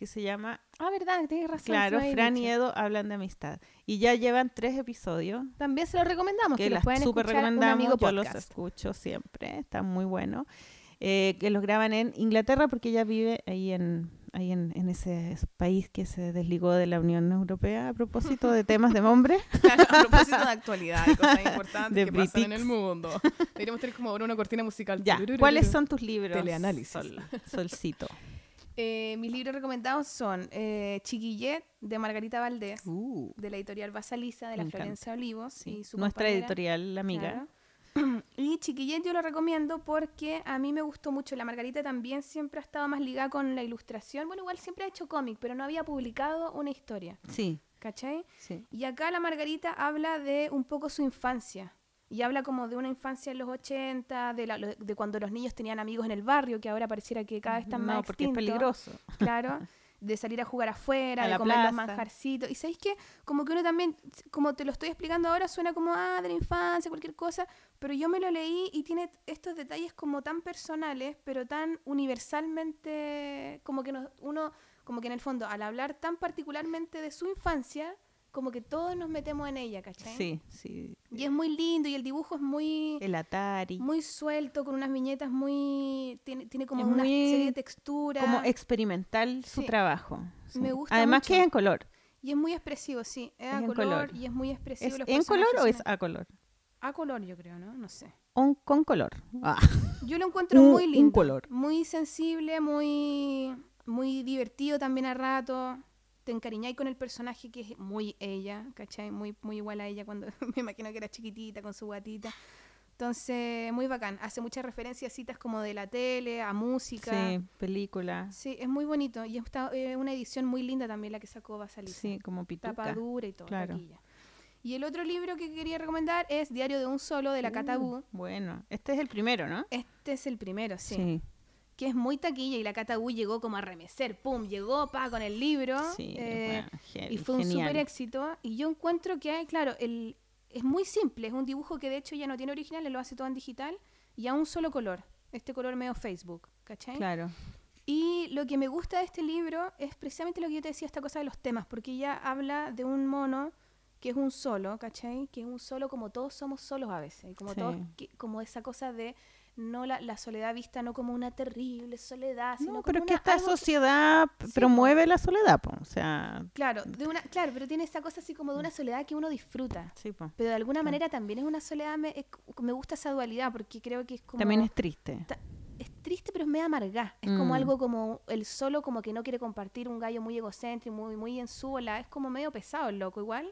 que se llama, Ah, verdad, tienes razón. claro, Fran y dicho. Edo hablan de amistad. Y ya llevan tres episodios También se lo recomendamos, que, que los las pueden súper escuchar un recomendamos, amigo yo los escucho siempre, están muy buenos. Eh, que los graban en Inglaterra porque ella vive ahí en ahí en, en ese país que se desligó de la Unión Europea a propósito de temas de hombres. Claro, a propósito de actualidad y cosas importantes De que pasan en el mundo. Deberíamos tener como ahora una cortina musical. Ya. ¿cuáles son tus libros? Teleanálisis. Sol- Solcito. Eh, mis libros recomendados son eh, Chiquillet, de Margarita Valdés, Uh, de la editorial Basaliza, de la. Florencia Olivos. sí. y su Nuestra compañera. editorial, la amiga. Claro. Y Chiquillet yo lo recomiendo porque a mí me gustó mucho. La Margarita también siempre ha estado más ligada con la ilustración. Bueno, igual siempre ha hecho cómic, pero no había publicado una historia. Sí, ¿Cachai? sí. Y acá la Margarita habla de un poco su infancia. Y habla como de una infancia en los 80, de, la- de cuando los niños tenían amigos en el barrio, que ahora pareciera que cada vez están no, más porque es extintos. peligroso. Claro, de salir a jugar afuera, A de comer los plaza. manjarcitos. Y sabéis que, como que uno también, como te lo estoy explicando ahora, suena como, ah, de la infancia, cualquier cosa, pero yo me lo leí y tiene estos detalles como tan personales, pero tan universalmente, como que nos- uno, como que en el fondo, al hablar tan particularmente de su infancia, como que todos nos metemos en ella, ¿cachai? Sí, sí. Y es muy lindo y el dibujo es muy El Atari. muy suelto, con unas viñetas muy... Tiene, tiene como Es una muy serie de texturas. como experimental su Sí. trabajo. sí. Me gusta Además que es en color. Y es muy expresivo, sí. Es, Es a en color, color. y es muy expresivo. ¿Es los en color o es a color? A color, yo creo, ¿no? No sé. On- con color. Ah, Yo lo encuentro Un- muy un lindo. color. Muy sensible, muy, muy divertido también a rato. Te encariñáis con el personaje que es muy ella, ¿cachai? Muy, muy igual a ella cuando me imagino que era chiquitita con su gatita. Entonces, muy bacán. Hace muchas referencias a citas como de la tele, a música. sí, película. Sí, es muy bonito. Y está eh, una edición muy linda también la que sacó Basaliza. Sí, como pituca. Tapa dura y todo. claro. taquilla. Y el otro libro que quería recomendar es Diario de un Solo, de la Uh, Catabú. Bueno, este es el primero, ¿no? Este es el primero, sí. Que es muy taquilla y la Catabú llegó como a remecer. ¡Pum! Llegó, pa, con el libro. Sí, eh, bueno, y fue un súper éxito. Y yo encuentro que hay, claro, el, es muy simple. Es un dibujo que de hecho ya no tiene original, él lo hace todo en digital y a un solo color. Este color medio Facebook, ¿cachai? Claro. Y lo que me gusta de este libro es precisamente lo que yo te decía, esta cosa de los temas, porque ella habla de un mono que es un solo, ¿cachai? Que es un solo como todos somos solos a veces, como Sí. todos, que- como esa cosa de no la, la soledad vista no como una terrible soledad, sino No, como pero es que una- esta que- sociedad Sí, promueve la soledad, po. o sea, claro, de una, claro, pero tiene esa cosa así como de una soledad que uno disfruta. sí, po. Pero de alguna Claro. manera también es una soledad, me, es- me gusta esa dualidad, porque creo que es como... también es triste. ta- es triste, pero es amarga. Es como Mm. algo como el solo, como que no quiere compartir un gallo muy egocéntrico, muy, muy en su ola. Es como medio pesado el loco, igual.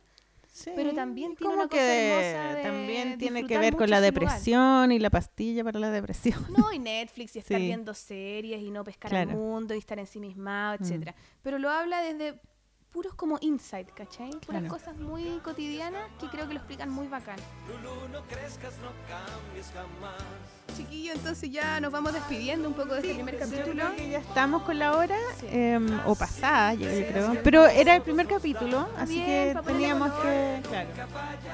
Pero Sí, también tiene una cosa que hermosa de también tiene que ver con la lugar. depresión y la pastilla para la depresión. No, y Netflix y estar Sí. viendo series y no pescar Claro. al mundo y estar ensimismado, Mm. etcétera. Pero lo habla desde puros como insight, ¿cachai? Puras Claro. cosas muy cotidianas que creo que lo explican muy bacán. Lulú, no crezcas, no cambies jamás. Chiquillo, entonces ya nos vamos despidiendo un poco de este primer capítulo. Ya estamos con la hora, Sí. em, o pasada, yo, creo. Pero era el primer capítulo, así Bien, que teníamos que. Claro.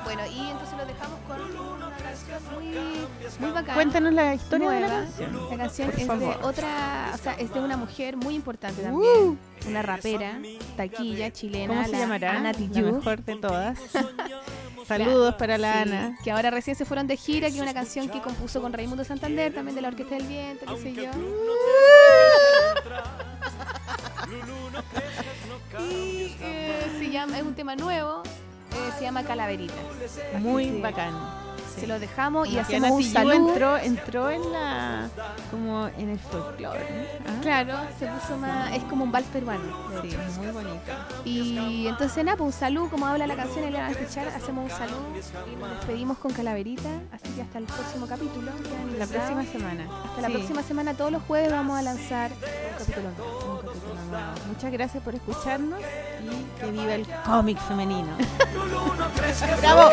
Bueno, y entonces lo dejamos con una canción muy, muy bacán. Cuéntanos la historia de la canción. La canción Por es favor. de otra, o sea, es de una mujer muy importante también. Una rapera, taquilla, chilena. ¿Cómo se la llamará? Ana La mejor de todas. Saludos para la Sí, Ana. Que ahora recién se fueron de gira, que es una canción que compuso con Raimundo Santander, también de la Orquesta del Viento, qué sé yo. Y eh, se llama, es un tema nuevo, eh, se llama Calaverita. Muy Sí. bacán. Se lo dejamos y, hacemos un saludo. Entró, en la como en el folclore. Ah. Claro, se puso más es como un vals peruano. Sí, sí. muy bonito. Y entonces nada, pues, un saludo como habla la canción y la van a escuchar, hacemos un saludo y nos despedimos con calaverita, así que hasta el próximo capítulo. La próxima semana. Hasta la próxima semana todos los jueves vamos a lanzar un capítulo. Muchas gracias por escucharnos y que viva el cómic femenino. ¡Bravo!